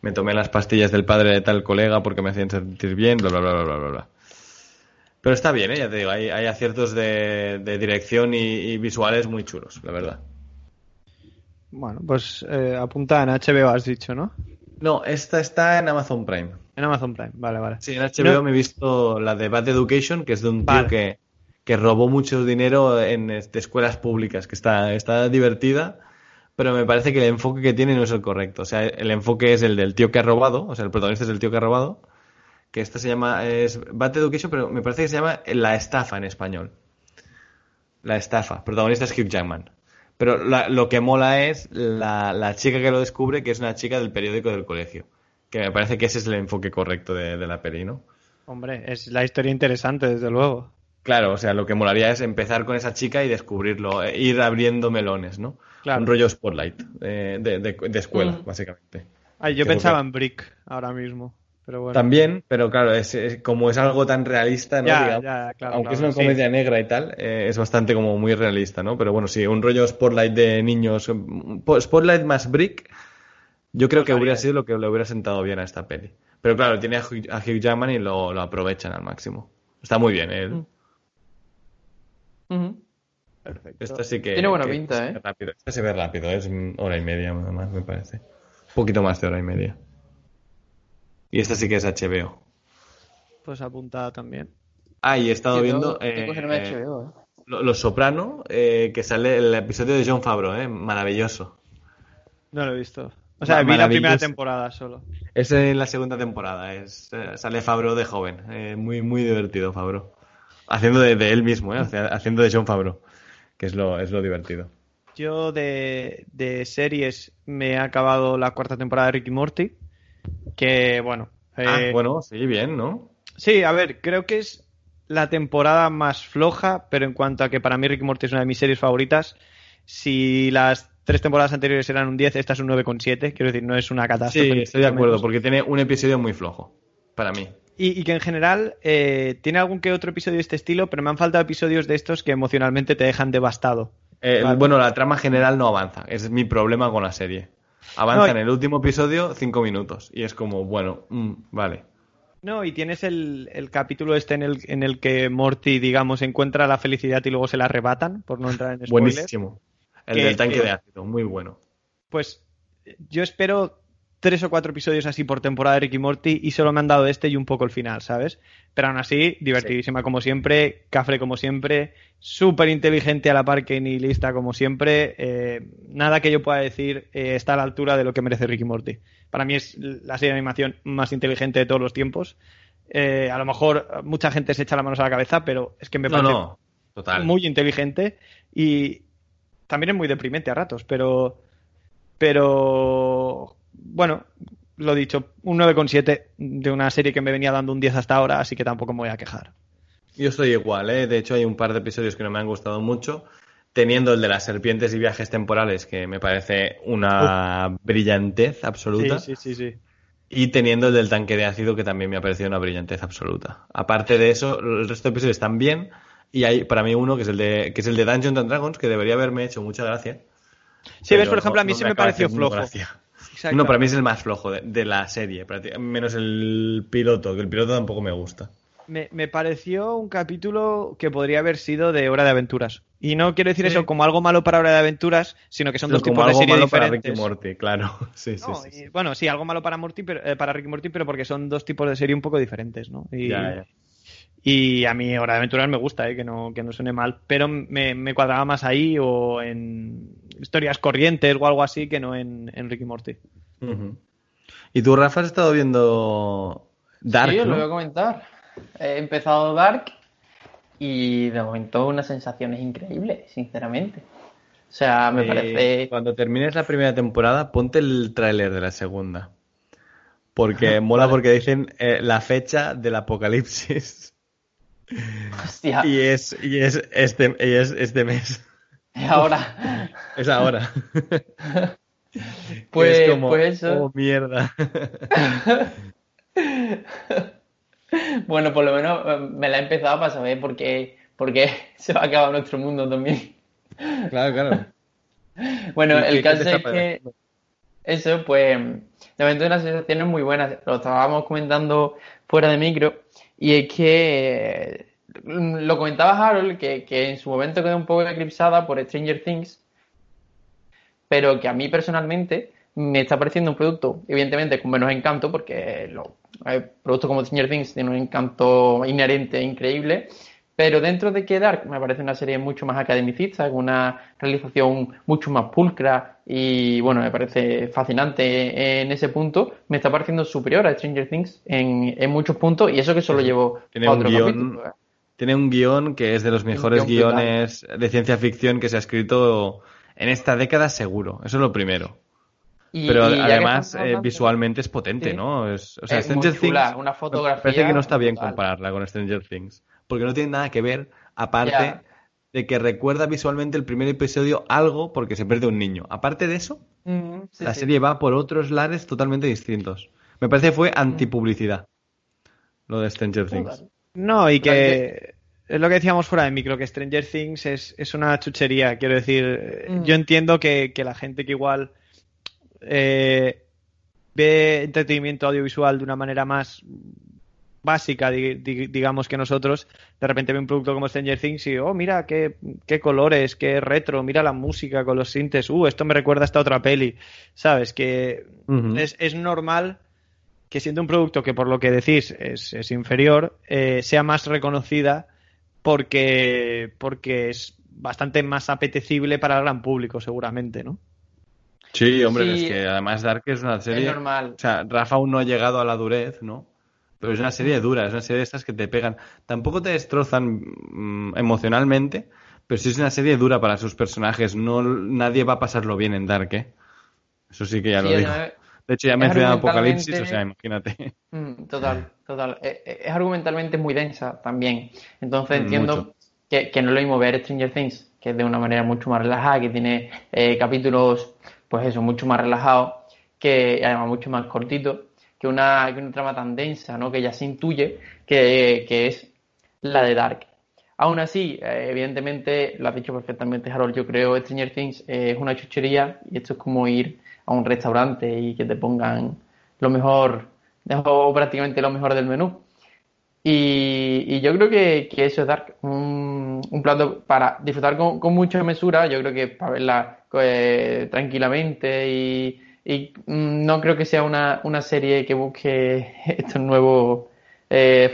S4: me tomé las pastillas del padre de tal colega porque me hacían sentir bien, bla, bla, bla, bla, bla, bla. Pero está bien, ¿eh? Ya te digo, hay, hay aciertos de, dirección y visuales muy chulos, la verdad.
S5: Bueno, pues eh, apunta en HBO, has dicho, ¿no?
S4: No, esta está en Amazon Prime.
S5: En Amazon Prime, vale, vale.
S4: Sí, en HBO
S5: No.
S4: me he visto la de Bad Education, que es de un tío
S5: Vale.
S4: que, que robó mucho dinero en este, escuelas públicas, que está, está divertida, pero me parece que el enfoque que tiene no es el correcto. O sea, el enfoque es el del tío que ha robado, o sea, el protagonista es el tío que ha robado, que esta se llama, es Bad Education, pero me parece que se llama La Estafa en español. La Estafa, protagonista es Hugh Jackman. Pero la- lo que mola es la, la chica que lo descubre, que es una chica del periódico del colegio. Que me parece que ese es el enfoque correcto de, de la peli, ¿no?
S5: Hombre, es la historia interesante, desde luego.
S4: Claro, o sea, lo que molaría es empezar con esa chica y descubrirlo, eh, ir abriendo melones, ¿no?
S5: Claro.
S4: Un rollo spotlight eh, de, de- de escuela,
S5: Mm.
S4: básicamente.
S5: Ay, yo pensaba en Brick ahora mismo. Pero bueno.
S4: También, pero claro, es, es- como es algo tan realista, ¿no?
S5: Ya,
S4: Digamos,
S5: ya, claro,
S4: aunque es una
S5: sí.
S4: comedia negra y tal, eh, es bastante como muy realista, ¿no? Pero bueno, sí, un rollo spotlight de niños, spotlight más brick, yo creo que hubiera sido lo que le hubiera sentado bien a esta peli. Pero claro, tiene a Hugh, a Hugh Jackman y lo, lo aprovechan al máximo. Está muy bien, ¿eh?
S5: Mm.
S4: Sí que.
S6: Tiene buena
S4: que
S6: pinta, ¿eh?
S4: rápido. Esta se ve rápido, es hora y media más, me parece. Un poquito más de hora y media. Y esta sí que es HBO.
S5: Pues apuntada también.
S4: Ah, y he estado
S6: Yo
S4: viendo.
S6: tengo que
S4: eh, eh,
S6: HBO, ¿eh?
S4: Lo- Los Soprano, eh, que sale el episodio de John Favreau, ¿eh? Maravilloso.
S5: No lo he visto. O sea, vi la primera temporada solo.
S4: Es en la segunda temporada, es, eh, sale Favreau de joven. eh, muy, muy divertido, Favreau. Haciendo de, de él mismo, ¿eh? Haciendo de John Favreau, que es lo, es lo divertido.
S5: Yo de, de series me he acabado la cuarta temporada de Ricky Morty. Que bueno.
S4: Ah,
S5: eh,
S4: bueno, sí, bien, ¿no?
S5: Sí, a ver, creo que es la temporada más floja, pero en cuanto a que para mí Ricky Morty es una de mis series favoritas, si las tres temporadas anteriores eran un 10, esta es un 9,7, quiero decir, no es una catástrofe.
S4: Sí, estoy de acuerdo, porque tiene un episodio muy flojo, para mí.
S5: Y, y que en general eh, tiene algún que otro episodio de este estilo, pero me han faltado episodios de estos que emocionalmente te dejan devastado.
S4: Eh,
S5: Vale.
S4: Bueno, la trama general no avanza, es mi problema con la serie. Avanza
S5: No,
S4: en el último episodio cinco minutos, y es como, bueno, mm, vale.
S5: No, y tienes el, el capítulo este en el, en el que Morty, digamos, encuentra la felicidad y luego se la arrebatan, por no entrar en spoilers.
S4: Buenísimo. El
S5: Que-
S4: del tanque
S5: que-
S4: de ácido, muy bueno.
S5: Pues yo espero tres o cuatro episodios así por temporada de Ricky Morty y solo me han dado este y un poco el final, ¿sabes? Pero aún así, divertidísima como siempre, cafre como siempre, súper inteligente a la par que ni lista como siempre. eh, nada que yo pueda decir eh, está a la altura de lo que merece Ricky Morty. Para mí es la serie de animación más inteligente de todos los tiempos. Eh, a lo mejor mucha gente se echa las manos a la cabeza, pero es que me
S4: No,
S5: parece
S4: no, total.
S5: muy inteligente y también es muy deprimente a ratos, pero pero bueno, lo dicho, un 9,7 de una serie que me venía dando un 10 hasta ahora, así que tampoco me voy a quejar.
S4: Yo estoy igual, ¿eh? De hecho, hay un par de episodios que no me han gustado mucho. Teniendo el de las serpientes y viajes temporales, que me parece una brillantez absoluta.
S5: Sí, sí, sí, sí.
S4: Y teniendo el del tanque de ácido, que también me ha parecido una brillantez absoluta. Aparte de eso, el resto de episodios están bien. Y hay para mí uno que es el de, que es el de Dungeons and Dragons, que debería haberme hecho mucha gracia.
S5: Sí, ves, por ejemplo, a mí
S4: no
S5: sí me pareció flojo.
S4: gracia.
S5: Exacto.
S4: No, para mí es el más flojo de, de la serie, menos el piloto, que el piloto tampoco me gusta.
S5: Me, me pareció un capítulo que podría haber sido de Hora de Aventuras. Y no quiero decir
S4: Sí.
S5: eso como algo malo para Hora de Aventuras, sino que son
S4: Pero
S5: dos
S4: como
S5: tipos de
S4: algo
S5: serie
S4: malo para. Ricky Morty, claro. Sí, sí,
S5: No,
S4: sí, sí.
S5: y, bueno, sí, algo malo para Morty, pero, eh, para Ricky Morty, pero porque son dos tipos de serie un poco diferentes, ¿no? Y,
S4: Ya, ya.
S5: Y a mí Hora de Aventuras me gusta, ¿eh? que, no, que no suene mal, pero me, me cuadraba más ahí o en historias corrientes o algo así que no en, en Ricky Morty.
S4: ¿Y tú, Rafa, has estado viendo Dark,
S6: sí, lo voy a comentar. He empezado Dark y de momento unas sensaciones increíbles, sinceramente. O sea, me
S4: Eh,
S6: parece...
S4: Cuando termines la primera temporada, ponte el tráiler de la segunda. Porque mola porque dicen eh, la fecha del apocalipsis.
S6: Hostia,
S4: Y es, y es este, y es este mes.
S6: ahora...
S4: Es ahora.
S6: Pues,
S4: es como,
S6: pues eso.
S4: oh, mierda.
S6: Bueno, por lo menos eh, me la he empezado para saber por qué, por qué se va a acabar nuestro mundo también.
S4: Claro, claro.
S6: Bueno,
S4: ¿Y
S6: el
S4: qué
S6: caso es que eso, pues, de momento unas sensaciones muy buenas. Lo estábamos comentando fuera de micro. Y es que eh, lo comentaba Harold, que, que en su momento quedó un poco eclipsada por Stranger Things, pero que a mí personalmente me está pareciendo un producto, evidentemente, con menos encanto, porque los productos como Stranger Things tienen un encanto inherente e increíble. Pero dentro de que Dark me parece una serie mucho más academicista, con una realización mucho más pulcra y bueno, me parece fascinante en ese punto, me está pareciendo superior a Stranger Things en, en muchos puntos y eso que solo llevo
S4: Tiene
S6: a
S4: un
S6: otro
S4: guion,
S6: capítulo. ¿eh?
S4: tiene un guion que es de los mejores
S6: guion
S4: guiones de ciencia ficción que se ha escrito en esta década seguro. Eso es lo primero.
S6: Y-
S4: Pero
S6: y
S4: además eh, visualmente es potente,
S6: Sí.
S4: ¿no? Es, o sea,
S6: Es
S4: Stranger
S6: chula,
S4: Things
S6: una
S4: me
S6: fotografía
S4: parece que no está bien
S6: brutal.
S4: compararla con Stranger Things, porque no tiene nada que ver aparte de que recuerda visualmente el primer episodio algo porque se pierde un niño. Aparte de eso,
S6: Mm, sí,
S4: la
S6: sí.
S4: serie va por otros lares totalmente distintos. Me parece que fue antipublicidad lo de Stranger Things.
S5: No, y que es lo que decíamos fuera de micro, que Stranger Things es, es una chuchería. Quiero decir, eh,
S6: Mm.
S5: yo entiendo que, que la gente que igual eh, ve entretenimiento audiovisual de una manera más básica, di- di- digamos que nosotros, de repente ve un producto como Stranger Things y, oh, mira qué, qué colores, qué retro, mira la música con los sintes, uh, esto me recuerda a esta otra peli, ¿sabes? Que es, es normal que siendo un producto que por lo que decís es, es inferior, eh, sea más reconocida porque, porque es bastante más apetecible para el gran público, seguramente, ¿no?
S4: Sí, hombre,
S6: Sí.
S4: es que además Dark es una serie.
S6: Es normal.
S4: O sea, Rafa aún no ha llegado a la durez, ¿no? Pero es una serie dura, es una serie de estas que te pegan. Tampoco te destrozan mm, emocionalmente, pero sí es una serie dura para sus personajes. No, nadie va a pasarlo bien en Dark, ¿eh? Eso sí que ya
S6: Sí,
S4: lo digo. De hecho, ya mencionado Apocalipsis, o sea, imagínate.
S6: Mm, Total, total. Eh, eh, Es argumentalmente muy densa también. Entonces
S4: Mm,
S6: entiendo que, que no es lo mismo ver Stranger Things, que es de una manera mucho más relajada, que tiene eh, capítulos, pues eso, mucho más relajados, que además mucho más cortitos, que una, que una trama tan densa, ¿no? Que ya se intuye que, que es la de Dark. Aún así, eh, evidentemente, lo has dicho perfectamente, Harold, yo creo Stranger Things eh, es una chuchería y esto es como ir a un restaurante y que te pongan lo mejor, o prácticamente lo mejor del menú. Y, y yo creo que, que eso es Dark, un, un plato para disfrutar con, con mucha mesura, yo creo que para verla eh, tranquilamente y, y, mm, no creo que sea una, una serie que busque estos nuevos eh,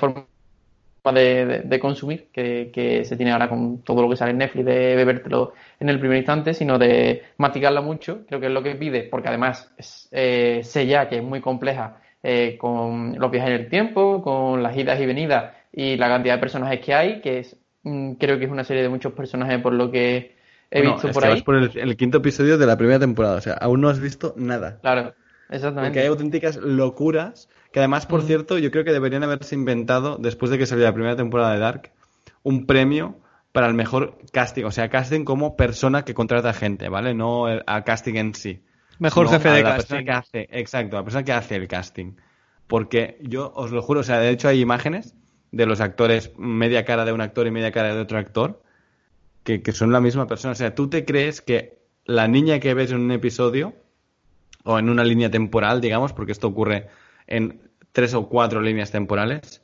S6: de- de consumir que, que se tiene ahora con todo lo que sale en Netflix, de bebértelo en el primer instante, sino de masticarla mucho, creo que es lo que pide, porque además es, eh, sé ya que es muy compleja eh, con los viajes en el tiempo, con las idas y venidas y la cantidad de personajes que hay, que es mm, creo que es una serie de muchos personajes por lo que he
S4: Bueno,
S6: visto por ahí.
S4: vas por el, el quinto episodio de la primera temporada, o sea, aún no has visto nada.
S6: Claro, exactamente.
S4: Porque hay auténticas locuras que además, por cierto, yo creo que deberían haberse inventado, después de que salió la primera temporada de Dark, un premio para el mejor casting, o sea, casting como persona que contrata gente, ¿vale? No el- a casting en sí.
S5: Mejor jefe de
S4: la
S5: casting.
S4: persona que hace, exacto, la persona que hace el casting. Porque yo os lo juro, o sea, de hecho hay imágenes de los actores, media cara de un actor y media cara de otro actor, que, que son la misma persona. O sea, tú te crees que la niña que ves en un episodio, o en una línea temporal, digamos, porque esto ocurre en tres o cuatro líneas temporales,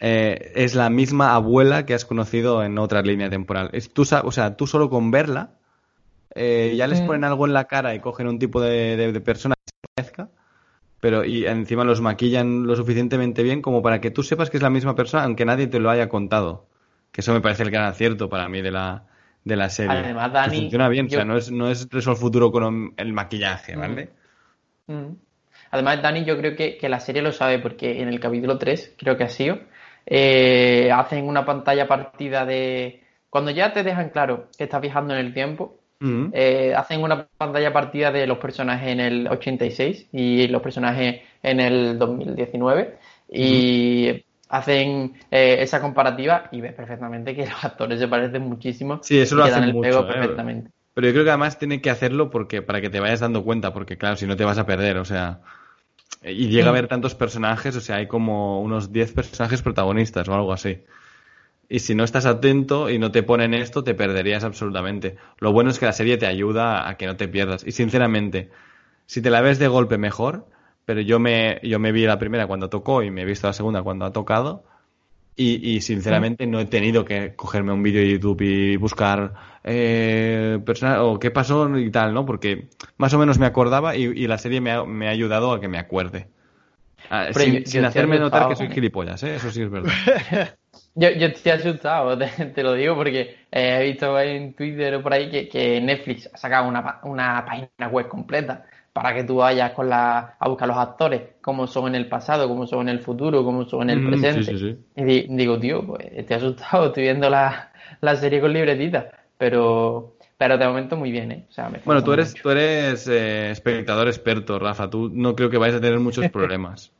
S4: eh, es la misma abuela que has conocido en otra línea temporal. Es, tú, o sea, tú solo con verla, eh, ya les ponen algo en la cara y cogen un tipo de, de- de persona que se parezca, pero y encima los maquillan lo suficientemente bien como para que tú sepas que es la misma persona, aunque nadie te lo haya contado. Que eso me parece el gran acierto para mí de la, de la serie.
S6: Además, Dani,
S4: funciona bien, o sea, no es, no es Resolve Futuro con el maquillaje, ¿vale?
S6: Mm. Además, Dani, yo creo que, que la serie lo sabe porque en el capítulo 3, creo que ha sido, eh, hacen una pantalla partida de... Cuando ya te dejan claro que estás viajando en el tiempo,
S4: Mm.
S6: eh, hacen una pantalla partida de los personajes en el 86 y los personajes en el 2019 y hacen eh, esa comparativa y ves perfectamente que los actores se parecen muchísimo
S4: Sí, eso
S6: y
S4: lo hacen
S6: el
S4: mucho.
S6: pego
S4: ¿eh?
S6: perfectamente.
S4: Pero yo creo que además tiene que hacerlo porque para que te vayas dando cuenta, porque claro, si no te vas a perder, o sea. Y llega a haber tantos personajes, o sea, hay como unos 10 personajes protagonistas o algo así. Y si no estás atento y no te ponen esto, te perderías absolutamente. Lo bueno es que la serie te ayuda a que no te pierdas. Y sinceramente, si te la ves de golpe mejor, pero yo me, yo me vi la primera cuando tocó y me he visto la segunda cuando ha tocado. Y, y sinceramente no he tenido que cogerme un vídeo de YouTube y buscar eh, persona- o qué pasó y tal, ¿no? Porque más o menos me acordaba y, y la serie me ha, me ha ayudado a que me acuerde. Ah, sin hacerme notar que soy gilipollas, ¿eh? Eso sí es verdad.
S6: Yo, yo estoy asustado, te, te lo digo, porque eh, he visto en Twitter o por ahí que, que Netflix ha sacado una, una página web completa para que tú vayas con la, a buscar los actores, cómo son en el pasado, cómo son en el futuro, cómo son en el
S4: Mm,
S6: presente.
S4: sí, sí, sí.
S6: Y di- digo, tío, pues estoy asustado, estoy viendo la, la serie con libretita, pero, pero de momento muy bien, ¿eh? O sea, me
S4: Bueno, tú eres,
S6: mucho.
S4: tú eres eh, espectador experto, Rafa. Tú no creo que vayas a tener muchos problemas.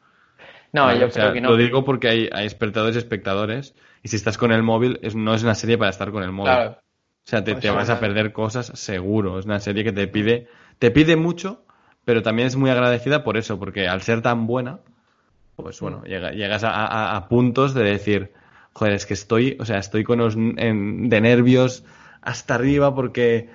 S6: No,
S4: ¿vale?
S6: yo
S4: O sea,
S6: creo que no.
S4: Lo digo porque hay, hay espectadores y espectadores. Y si estás con el móvil, es, no es una serie para estar con el móvil.
S6: Claro.
S4: O sea, te,
S6: Pues
S4: te vas a perder cosas seguro. Es una serie que te pide, te pide mucho, pero también es muy agradecida por eso, porque al ser tan buena, pues bueno, llega- llegas a, a- a puntos de decir, joder, es que estoy, o sea, estoy con los en- de nervios hasta arriba porque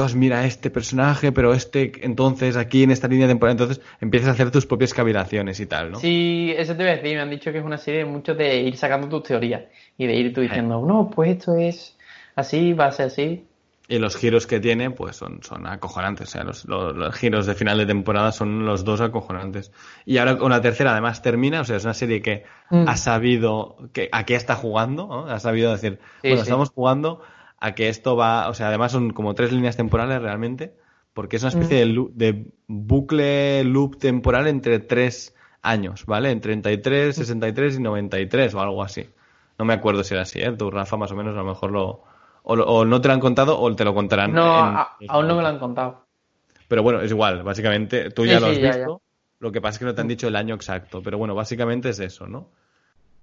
S4: Dios, mira este personaje, pero este entonces aquí en esta línea temporal, entonces empiezas a hacer tus propias cavilaciones y tal, ¿no?
S6: Sí, eso te voy a decir, me han dicho que es una serie mucho de ir sacando tus teorías y de ir tú diciendo, no, pues esto es así, va a ser así.
S4: Y los giros que tiene, pues son, son acojonantes. O sea, los, los- los giros de final de temporada son los dos acojonantes. Y ahora con la tercera además termina, o sea, es una serie que
S6: Mm.
S4: ha sabido que, a qué está jugando, ¿no? Ha sabido decir,
S6: Sí,
S4: bueno,
S6: sí.
S4: estamos jugando a que esto va, o sea, además son como tres líneas temporales realmente, porque es una
S6: Mm.
S4: especie de, lu- de bucle loop temporal entre tres años, ¿vale? En 33,
S6: Mm.
S4: 63 y 93 o algo así. No me acuerdo si era así, ¿eh? Tú, Rafa, más o menos a lo mejor lo... O, no te lo han contado o te lo contarán.
S6: No,
S4: en-
S6: a- aún no me lo han contado.
S4: Pero bueno, es igual, básicamente, tú
S6: Sí,
S4: ya lo
S6: sí,
S4: has
S6: ya,
S4: visto. Lo que pasa es que no te han dicho el año exacto, pero bueno, básicamente es eso, ¿no?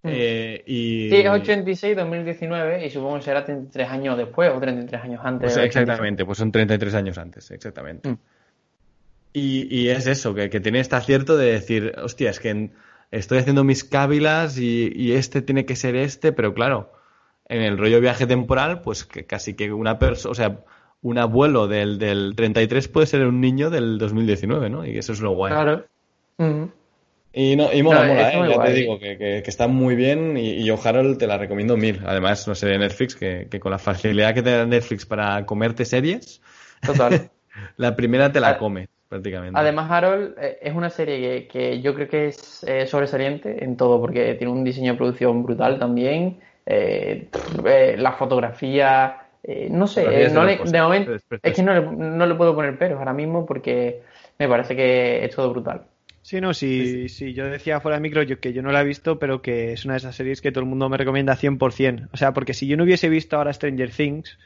S6: Mm.
S4: Eh, y...
S6: Sí, es 86, 2019 y supongo que será 33 años después o 33 años antes.
S4: Pues
S6: del
S4: exactamente, pues son 33 años antes, exactamente.
S6: Mm.
S4: Y, y es eso, que, que tiene este acierto de decir, hostia, es que en- estoy haciendo mis cávilas y, y este tiene que ser este, pero claro, en el rollo viaje temporal, pues que casi que una persona, o sea, un abuelo del, del 33 puede ser un niño del 2019, ¿no? Y eso es lo guay.
S6: Claro. Mm.
S4: Y, no, y mola,
S6: No,
S4: mola, ¿eh? Ya
S6: guay.
S4: te digo que, que- que está muy bien y, y yo, Harold, te la recomiendo mil. Además, no sé, de Netflix, que, que con la facilidad que te da Netflix para comerte series,
S6: Total.
S4: la primera te la comes, prácticamente.
S6: Además, Harold eh, es una serie que, que yo creo que es eh, sobresaliente en todo, porque tiene un diseño de producción brutal también. Eh, eh, la fotografía, eh, no sé, eh, no le- de momento
S4: es
S6: que no le, no le puedo poner peros ahora mismo porque me parece que es todo brutal.
S5: Sí, no, sí, sí, yo decía fuera de micro yo, que yo no la he visto, pero que es una de esas series que todo el mundo me recomienda 100%. O sea, porque si yo no hubiese visto ahora Stranger Things,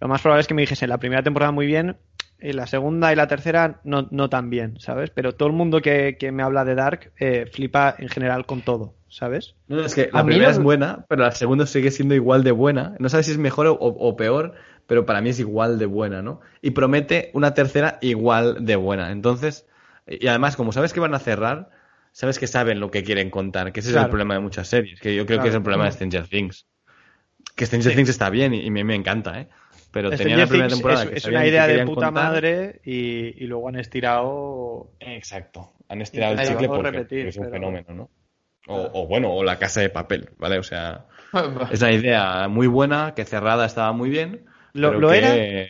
S5: lo más probable es que me dijese la primera temporada muy bien, y la segunda y la tercera no, no tan bien, ¿sabes? Pero todo el mundo que, que me habla de Dark eh, flipa en general con todo, ¿sabes?
S4: No, es que la primera
S6: no-
S4: es buena, pero la segunda sigue siendo igual de buena. No sabes si es mejor o, o peor, pero para mí es igual de buena, ¿no? Y promete una tercera igual de buena. Entonces, y además, como sabes que van a cerrar, sabes que saben lo que quieren contar, que ese es el problema de muchas series, que yo creo que es el problema de Stranger Things. Que Stranger Things está bien y, y me, me encanta, ¿eh? Pero tenía la primera
S5: Things
S4: temporada
S5: es,
S4: que
S5: es una
S4: que
S5: idea de puta
S4: contar.
S5: madre y, y luego han estirado
S4: Exacto. Han estirado el
S5: Ahí
S4: chicle porque,
S5: repetir,
S4: porque es un
S5: pero-
S4: fenómeno, ¿no? O, o bueno, o la casa de papel, ¿vale? O sea, es una idea muy buena, que cerrada estaba muy bien.
S5: ¿Lo-
S4: pero
S5: lo
S4: que-
S5: era?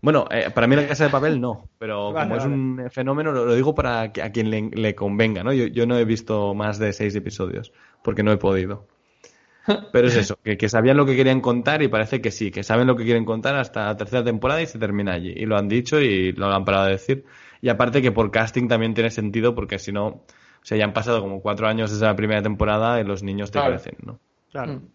S4: Bueno, eh, para mí la casa de papel no, pero
S5: Vale,
S4: como es un fenómeno, lo, lo digo para que- a quien le, le convenga, ¿no? Yo, yo no he visto más de seis episodios, porque no he podido. Pero es eso, que, que sabían lo que querían contar y parece que sí, que saben lo que quieren contar hasta la tercera temporada y se termina allí. Y lo han dicho y lo han parado de decir. Y aparte que por casting también tiene sentido porque si no, o sea, ya han pasado como cuatro años desde la primera temporada y los niños te
S6: Claro.
S4: crecen, ¿no?
S5: Claro.
S6: Mm.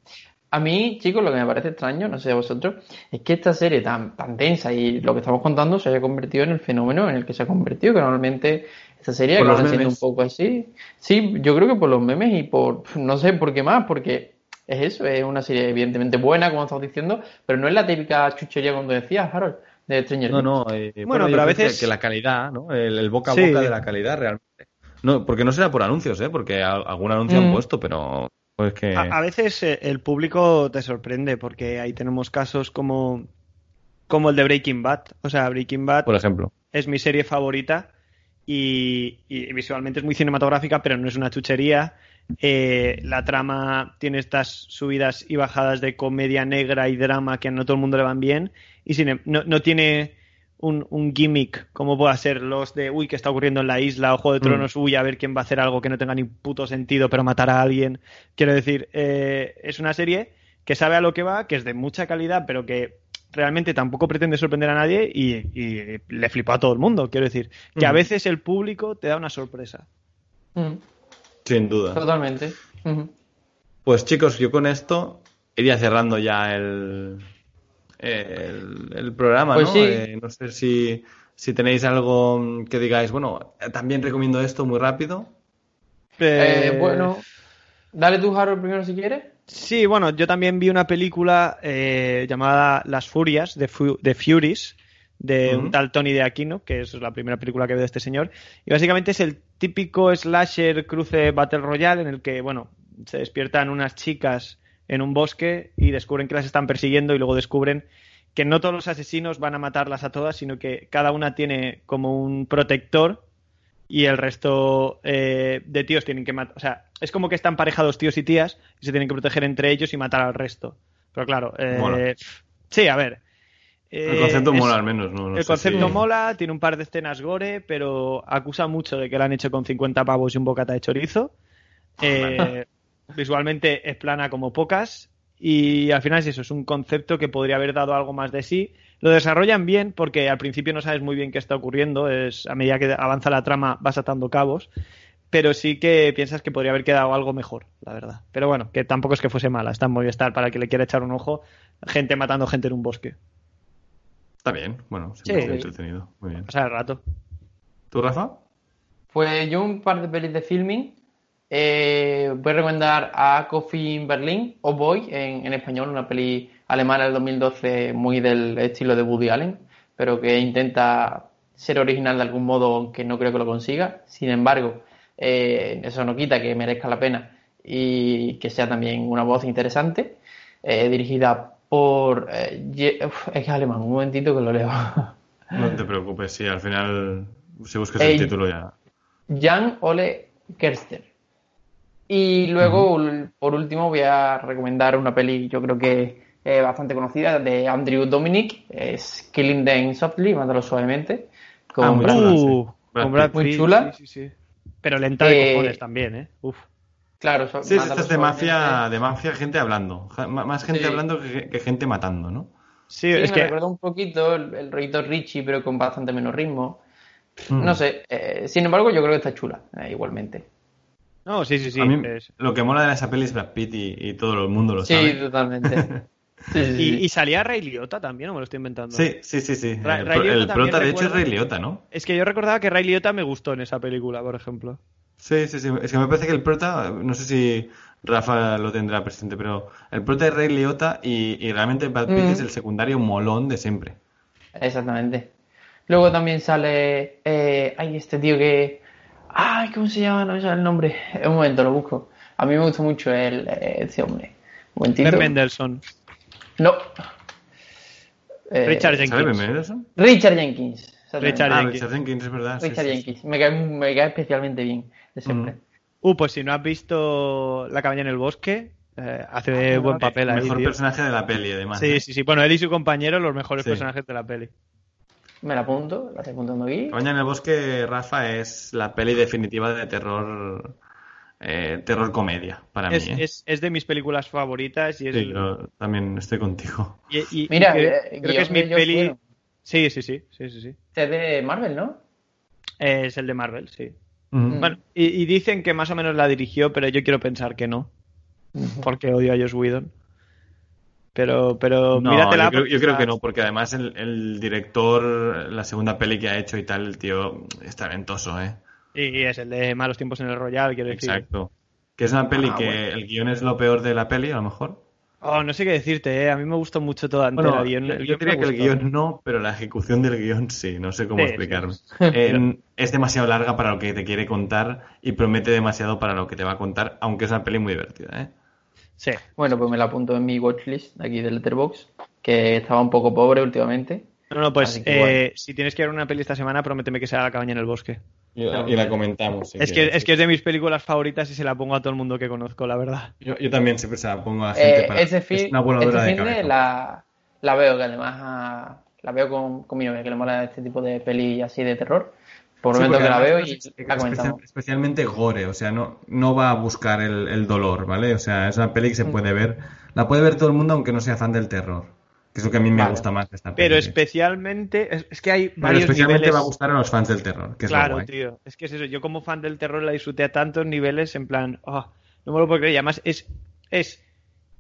S6: A mí, chicos, lo que me parece extraño, no sé a vosotros, es que esta serie tan, tan densa y lo que estamos contando se haya convertido en el fenómeno en el que se ha convertido, que normalmente esta serie acaba siendo un poco así. Sí, yo creo que por los memes y por, no sé por qué más, porque es eso, es una serie evidentemente buena, como estamos diciendo, pero no es la típica chuchería como decías, Harold, de Stranger
S4: No,
S6: Things.
S4: no, eh,
S5: Bueno, pero a veces-
S4: que, la calidad, ¿no? El, el boca a
S5: Sí.
S4: boca de la calidad realmente. No, porque no será por anuncios, ¿eh? Porque algún anuncio
S6: Mm.
S4: han puesto, pero pues que
S5: A, a veces eh, el público te sorprende porque ahí tenemos casos como, como el de Breaking Bad. O sea, Breaking Bad
S4: por ejemplo.
S5: es mi serie favorita y, y visualmente es muy cinematográfica, pero no es una chuchería. Eh, la trama tiene estas subidas y bajadas de comedia negra y drama que a no todo el mundo le van bien y sin, em- no, no tiene un, un gimmick como pueda ser los de uy, ¿qué está ocurriendo en la isla? o Juego de Tronos, uy, a ver quién va a hacer algo que no tenga ni puto sentido, pero matar a alguien. Quiero decir, eh, es una serie que sabe a lo que va, que es de mucha calidad, pero que realmente tampoco pretende sorprender a nadie y, y le flipó a todo el mundo. Quiero decir, que a
S4: Ujú.
S5: veces el público te da una sorpresa.
S6: Mm,
S4: Sin duda.
S6: totalmente.
S4: Pues chicos, yo con esto iría cerrando ya el, el, el programa,
S6: Pues
S4: ¿no?
S6: sí.
S4: Eh, no sé si, si tenéis algo que digáis, bueno, eh, también recomiendo esto muy rápido.
S6: Eh, bueno, dale tú, Harold, primero si quieres.
S5: Sí, bueno, yo también vi una película eh, llamada Las Furias, de, Fu- de Furies, de un tal Tony de Aquino, que es la primera película que veo de este señor. Y básicamente es el típico slasher cruce Battle Royale en el que, bueno, se despiertan unas chicas en un bosque y descubren que las están persiguiendo y luego descubren que no todos los asesinos van a matarlas a todas, sino que cada una tiene como un protector y el resto eh, de tíos tienen que matar. O sea, es como que están parejados tíos y tías y se tienen que proteger entre ellos y matar al resto. Pero claro, eh, sí, a ver.
S4: El
S5: Eh,
S4: concepto
S5: es-
S4: mola al menos, ¿no? No
S5: el concepto
S4: si-
S5: mola, tiene un par de escenas gore, pero acusa mucho de que lo han hecho con 50 pavos y un bocata de chorizo. Eh, visualmente es plana como pocas. Y al final es eso, es un concepto que podría haber dado algo más de sí. Lo desarrollan bien porque al principio no sabes muy bien qué está ocurriendo. Es, a medida que avanza la trama vas atando cabos. Pero sí que piensas que podría haber quedado algo mejor, la verdad. Pero bueno, que tampoco es que fuese mala. Está en Movistar para el que le quiera echar un ojo. Gente matando gente en un bosque.
S4: Está bien, bueno, siempre
S5: Sí.
S4: entretenido. Muy bien.
S5: Pasar el rato.
S4: ¿Tú, Rafa?
S6: Pues yo un par de pelis de filming. Eh, voy a recomendar a Coffee in Berlin o Boy en, en español, una peli alemana del 2012 muy del estilo de Woody Allen, pero que intenta ser original de algún modo, aunque no creo que lo consiga. Sin embargo, eh, eso no quita que merezca la pena y que sea también una voz interesante, eh, dirigida por... eh, es que es alemán, un momentito que lo leo.
S4: No te preocupes, sí, al final, si buscas el título ya.
S6: Jan Ole Kerster. Y luego, por último, voy a recomendar una peli, yo creo que eh, bastante conocida, de Andrew Dominic, es Killing Them Softly, Mátalo Suavemente, con
S4: Ah, muy
S6: Brad-
S4: chula, sí. Brad
S5: con Brad
S4: Pitt.
S6: Muy chula.
S5: sí, sí, sí. Pero lenta de
S6: Eh,
S5: cojones también, ¿eh? Uf.
S6: Claro, so-
S4: Sí, estas de mafia, de mafia, gente hablando. Más gente
S6: Sí.
S4: hablando que, que gente matando, ¿no?
S5: Sí,
S6: Sí,
S5: es
S6: me
S5: que
S6: recuerda un poquito el, el rollito Richie, pero con bastante menos ritmo.
S4: Mm.
S6: No sé, eh, sin embargo, yo creo que está chula, eh, igualmente.
S5: No, sí, sí, sí.
S4: A mí,
S5: es-
S4: lo que mola de esa peli es Brad Pitt y, y todo el mundo lo
S6: Sí,
S4: sabe.
S6: totalmente. Sí, sí,
S5: Y,
S6: sí.
S5: y salía Ray Liotta también, o me lo estoy inventando.
S4: Sí, sí, sí, sí. El
S5: Ray
S4: prota, de hecho, es Ray Liotta, ¿no?
S5: Es que yo recordaba que Ray Liotta me gustó en esa película, por ejemplo.
S4: Sí, sí, sí. Es que me parece que el prota, no sé si Rafa lo tendrá presente, pero el prota es Ray Liotta y, y realmente Brad Pitt
S6: Mm.
S4: es el secundario molón de siempre.
S6: Exactamente. Luego también sale. Eh, ay, este tío que. Ay, ¿cómo se llama? No me sale el nombre. Un momento, lo busco. A mí me gusta mucho el, eh, este hombre. Un.
S5: Ben Mendelssohn.
S6: No. Eh,
S5: Richard
S4: ¿Sabe
S5: Jenkins.
S6: Richard Jenkins. exactamente.
S5: Richard
S4: Ah,
S5: Jenkins.
S4: Richard Jenkins, es verdad. sí,
S6: Richard
S4: sí, sí.
S6: Jenkins. Me cae, me cae especialmente bien. De siempre.
S4: Mm.
S5: Uh, pues si no has visto La cabaña en el bosque, eh, hace
S6: Ah,
S5: buen
S6: no,
S5: papel ahí,
S4: Mejor
S5: tío.
S4: personaje de la peli, además.
S5: Sí,
S4: ¿eh?
S5: sí, sí. Bueno, él y su compañero, los mejores
S4: Sí.
S5: personajes de la peli.
S6: Me la apunto, la estoy apuntando aquí.
S4: Cabaña en el bosque, Rafa, es la peli definitiva de terror, eh, terror comedia para
S5: Es,
S4: mí. ¿eh?
S5: es, es de mis películas favoritas y es.
S4: Sí, yo también estoy contigo.
S5: y- y- y
S6: Mira,
S5: creo,
S6: eh,
S5: creo que es mi peli. Sí, sí, sí, sí, sí, sí.
S6: Este es de Marvel, ¿no?
S5: Es el de Marvel, sí. Bueno, y, y dicen que más o menos la dirigió, pero yo quiero pensar que no. Porque odio a Josh Whedon. Pero, pero
S4: No,
S5: míratela.
S4: yo creo, yo que no, porque además el, el director, la segunda peli que ha hecho y tal, el tío es talentoso, ¿eh?
S5: Y es el de Malos Tiempos en el Royal, quiero decir.
S4: Exacto. Que es una peli
S6: Ah,
S4: que
S6: bueno.
S4: el guion es lo peor de la peli, a lo mejor.
S5: Oh, no sé qué decirte, ¿eh? A mí me gustó mucho toda entera.
S4: Bueno,
S5: guión-
S4: yo, diría que el guion no, pero la ejecución del guion sí, no sé cómo
S5: Sí,
S4: explicarme.
S5: sí.
S4: En- es demasiado larga para lo que te quiere contar y promete demasiado para lo que te va a contar, aunque es una peli muy divertida, ¿eh?
S5: Sí.
S6: Bueno, pues me la apunto en mi watchlist de aquí de Letterboxd, que estaba un poco pobre últimamente.
S5: No, no, pues eh, si tienes que ver una peli esta semana, prométeme que sea La cabaña en el bosque.
S4: Y, y la comentamos. si
S5: es, que, es que es de mis películas favoritas y se la pongo a todo el mundo que conozco, la verdad.
S4: Yo, yo también siempre se la pongo a la gente
S6: Eh,
S4: para...
S6: ese fin,
S4: es una voladora
S6: este
S4: de
S6: la, la veo, que además ah, la veo con, con mi novia, que le mola este tipo de peli así de terror. Por
S4: Sí,
S6: momento
S4: porque
S6: que la veo y
S4: es
S6: la comentamos.
S4: especialmente gore, o sea, no, no va a buscar el, el dolor, ¿vale? O sea, es una peli que se puede ver, la puede ver todo el mundo aunque no sea fan del terror, que es lo que a mí me
S6: Vale.
S4: gusta más de esta peli.
S5: Pero especialmente, es, es que hay
S4: Pero
S5: varios
S4: especialmente
S5: niveles.
S4: va a gustar a los fans del terror, que es
S5: claro,
S4: guay.
S5: tío. Es que es eso. Yo como fan del terror la disfruté a tantos niveles en plan, oh, no me lo puedo creer. Y además es, es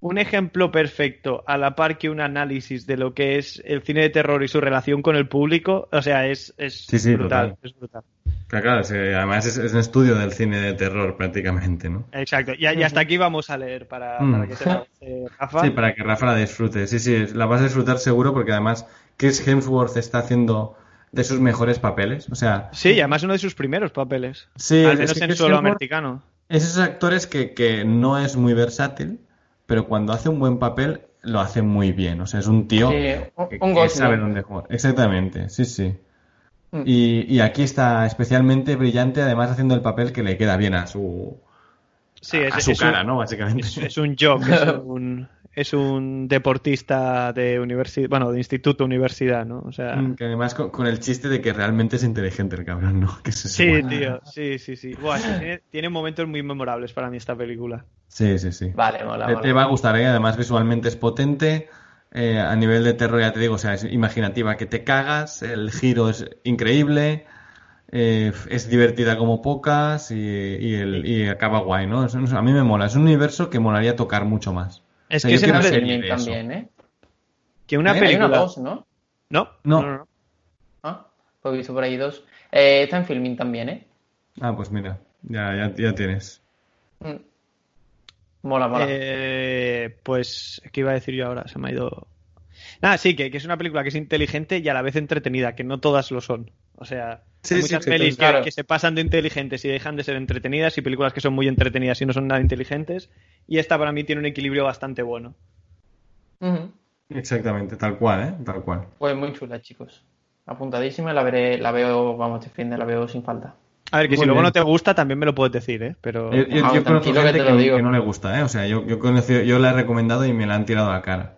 S5: un ejemplo perfecto a la par que un análisis de lo que es el cine de terror y su relación con el público. O sea, es, es
S4: Sí, sí,
S5: brutal.
S4: total.
S5: Es brutal.
S4: Claro, claro, sí, además es, es un estudio del cine de terror prácticamente, ¿no?
S5: Exacto. Y, y hasta aquí vamos a leer para,
S4: Mm.
S5: para que te parece, Rafa.
S4: Sí, para que Rafa la disfrute. Sí, sí, la vas a disfrutar seguro porque además Chris Hemsworth está haciendo de sus mejores papeles. O sea,
S5: Sí, y además uno de sus primeros papeles.
S4: Sí,
S5: Al
S4: es
S5: menos
S4: que
S5: en suelo
S4: Hemsworth-
S5: americano.
S4: es esos actores que, que no es muy versátil, pero cuando hace un buen papel lo hace muy bien. O sea, es un tío que,
S6: un-
S4: que
S6: un Gosling.
S4: sabe dónde jugar. Exactamente, sí, sí.
S6: Mm.
S4: Y, y aquí está especialmente brillante, además haciendo el papel que le queda bien a su,
S5: Sí,
S4: a,
S5: es,
S4: a su
S5: es
S4: cara,
S5: un,
S4: ¿no? Básicamente.
S5: Es, es un jock, es un, es un deportista de universidad, bueno, de instituto universidad, ¿no? O sea,
S4: Mm, Que además con, con el chiste de que realmente es inteligente el cabrón, ¿no? Que
S5: sí, tío, sí, sí, sí. Buah, tiene, tiene momentos muy memorables para mí esta película.
S4: Sí, sí, sí.
S6: Vale, mola,
S4: Te,
S6: mola.
S4: te va a gustar, ¿eh? Además visualmente es potente. eh, a nivel de terror, ya te digo, o sea, es imaginativa que te cagas. El giro es increíble. eh, es divertida como pocas y, y el- y acaba guay, ¿no? Es- a mí me mola. Es un universo que molaría tocar mucho más.
S5: Es que es
S4: eso.
S6: también, ¿eh?
S5: Que una
S4: ¿Eh?
S6: Hay una
S5: película.
S6: dos, ¿no?
S5: No,
S4: No.
S5: no, no.
S6: Ah, pues he visto por ahí dos. Eh, está en Filmin también, ¿eh?
S4: Ah, pues mira, ya, ya, ya tienes.
S6: Mm. Mola, mola.
S5: Eh, pues, ¿qué iba a decir yo ahora? Se me ha ido. Nada, sí, que, que es una película que es inteligente y a la vez entretenida, que no todas lo son. O sea,
S4: Sí,
S5: hay
S4: sí,
S5: muchas
S4: sí,
S5: pelis que,
S6: claro.
S5: que se pasan de inteligentes y dejan de ser entretenidas y películas que son muy entretenidas y no son nada inteligentes. Y esta para mí tiene un equilibrio bastante bueno.
S4: Exactamente, tal cual, ¿eh? Tal cual.
S6: Pues muy chula, chicos. Apuntadísima, la veré, la veo, vamos, este fin de la veo sin falta.
S5: A ver, que
S4: Muy
S5: si luego no te gusta también me lo puedes decir, ¿eh? Pero...
S4: Yo, yo- conozco
S6: que
S4: gente
S6: te
S4: que,
S6: lo digo.
S4: que no le gusta, ¿eh? O sea, yo, yo, he conocido- yo la he recomendado y me la han tirado a la cara.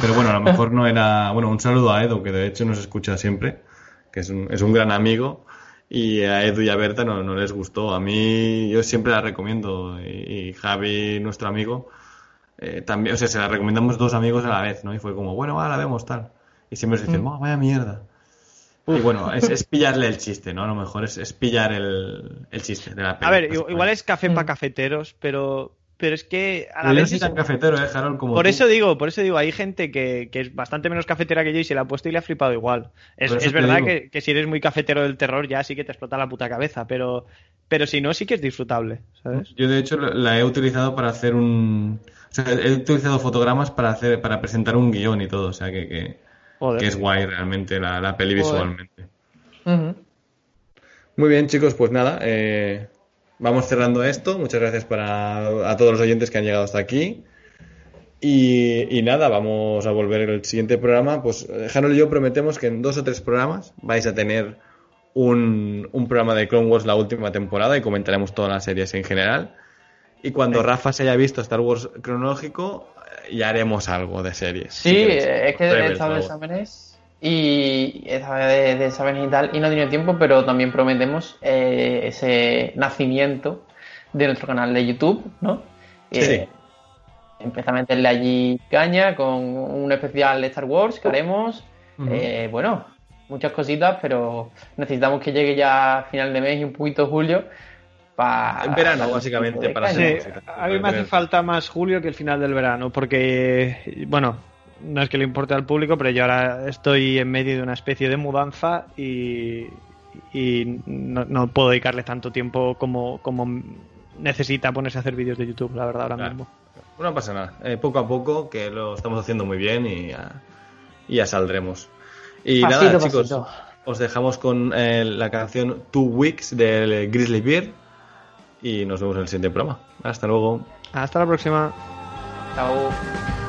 S4: Pero bueno, a lo mejor no era... Bueno, un saludo a Edu, que de hecho nos escucha siempre, que es un, es un gran amigo. Y a Edu y a Berta no, no les gustó. A mí yo siempre la recomiendo. Y, y Javi, nuestro amigo, eh, también... O sea, se la recomendamos dos amigos a la vez, ¿no? Y fue como, bueno, va, la vemos, tal. Y siempre nos dicen, "Oh, vaya mierda. Y bueno, es, es pillarle el chiste, ¿no? A lo mejor es, es pillar el, el chiste de la
S5: A
S4: peli,
S5: ver,
S4: básicamente.
S5: igual es café
S6: Mm.
S5: para cafeteros, pero, pero es que a la vez es-
S4: tan cafetero, ¿eh, Harold? Como
S5: Por
S4: tú.
S5: eso digo, por eso digo, hay gente que, que es bastante menos cafetera que yo y se la ha puesto y le ha flipado igual. Es, es verdad que, que si eres muy cafetero del terror ya sí que te explota la puta cabeza, pero, pero si no, sí que es disfrutable, ¿sabes?
S4: Yo, de hecho, la he utilizado para hacer un... O sea, he utilizado fotogramas para hacer para presentar un guion y todo. O sea, que, que,
S5: Joder.
S4: es guay realmente la, la peli
S6: Joder.
S4: visualmente. Muy bien, chicos, pues nada. eh, vamos cerrando esto. Muchas gracias para, a todos los oyentes que han llegado hasta aquí. Y, y nada, vamos a volver al siguiente programa. Pues eh, Harold y yo prometemos que en dos o tres programas vais a tener un, un programa de Clone Wars la última temporada y comentaremos todas las series en general. Y cuando Rafa se haya visto Star Wars cronológico, eh, ya haremos algo de series.
S6: Sí,
S4: si
S6: es que he estado de exámenes y de, de exámenes y tal y no he tenido tiempo, pero también prometemos eh, ese nacimiento de nuestro canal de YouTube, ¿no?
S4: Sí.
S6: Eh, empezar a meterle allí caña con un especial de Star Wars que haremos. Eh, bueno, muchas cositas, pero necesitamos que llegue ya a final de mes y un poquito julio para...
S4: En verano, básicamente, para
S5: Sí, a mí me hace falta más julio que el final del verano, porque, bueno, no es que le importe al público, pero yo ahora estoy en medio de una especie de mudanza y, y no, no puedo dedicarle tanto tiempo como, como necesita ponerse a hacer vídeos de YouTube, la verdad, ahora
S4: Claro.
S5: mismo.
S4: No pasa nada. Eh, poco a poco, que lo estamos haciendo muy bien y ya, y ya saldremos. Y
S6: Pasito,
S4: nada, chicos, os dejamos con eh, la canción Two Weeks del Grizzly Bear y nos vemos en el siguiente programa. Hasta luego.
S5: Hasta la próxima.
S6: Chao.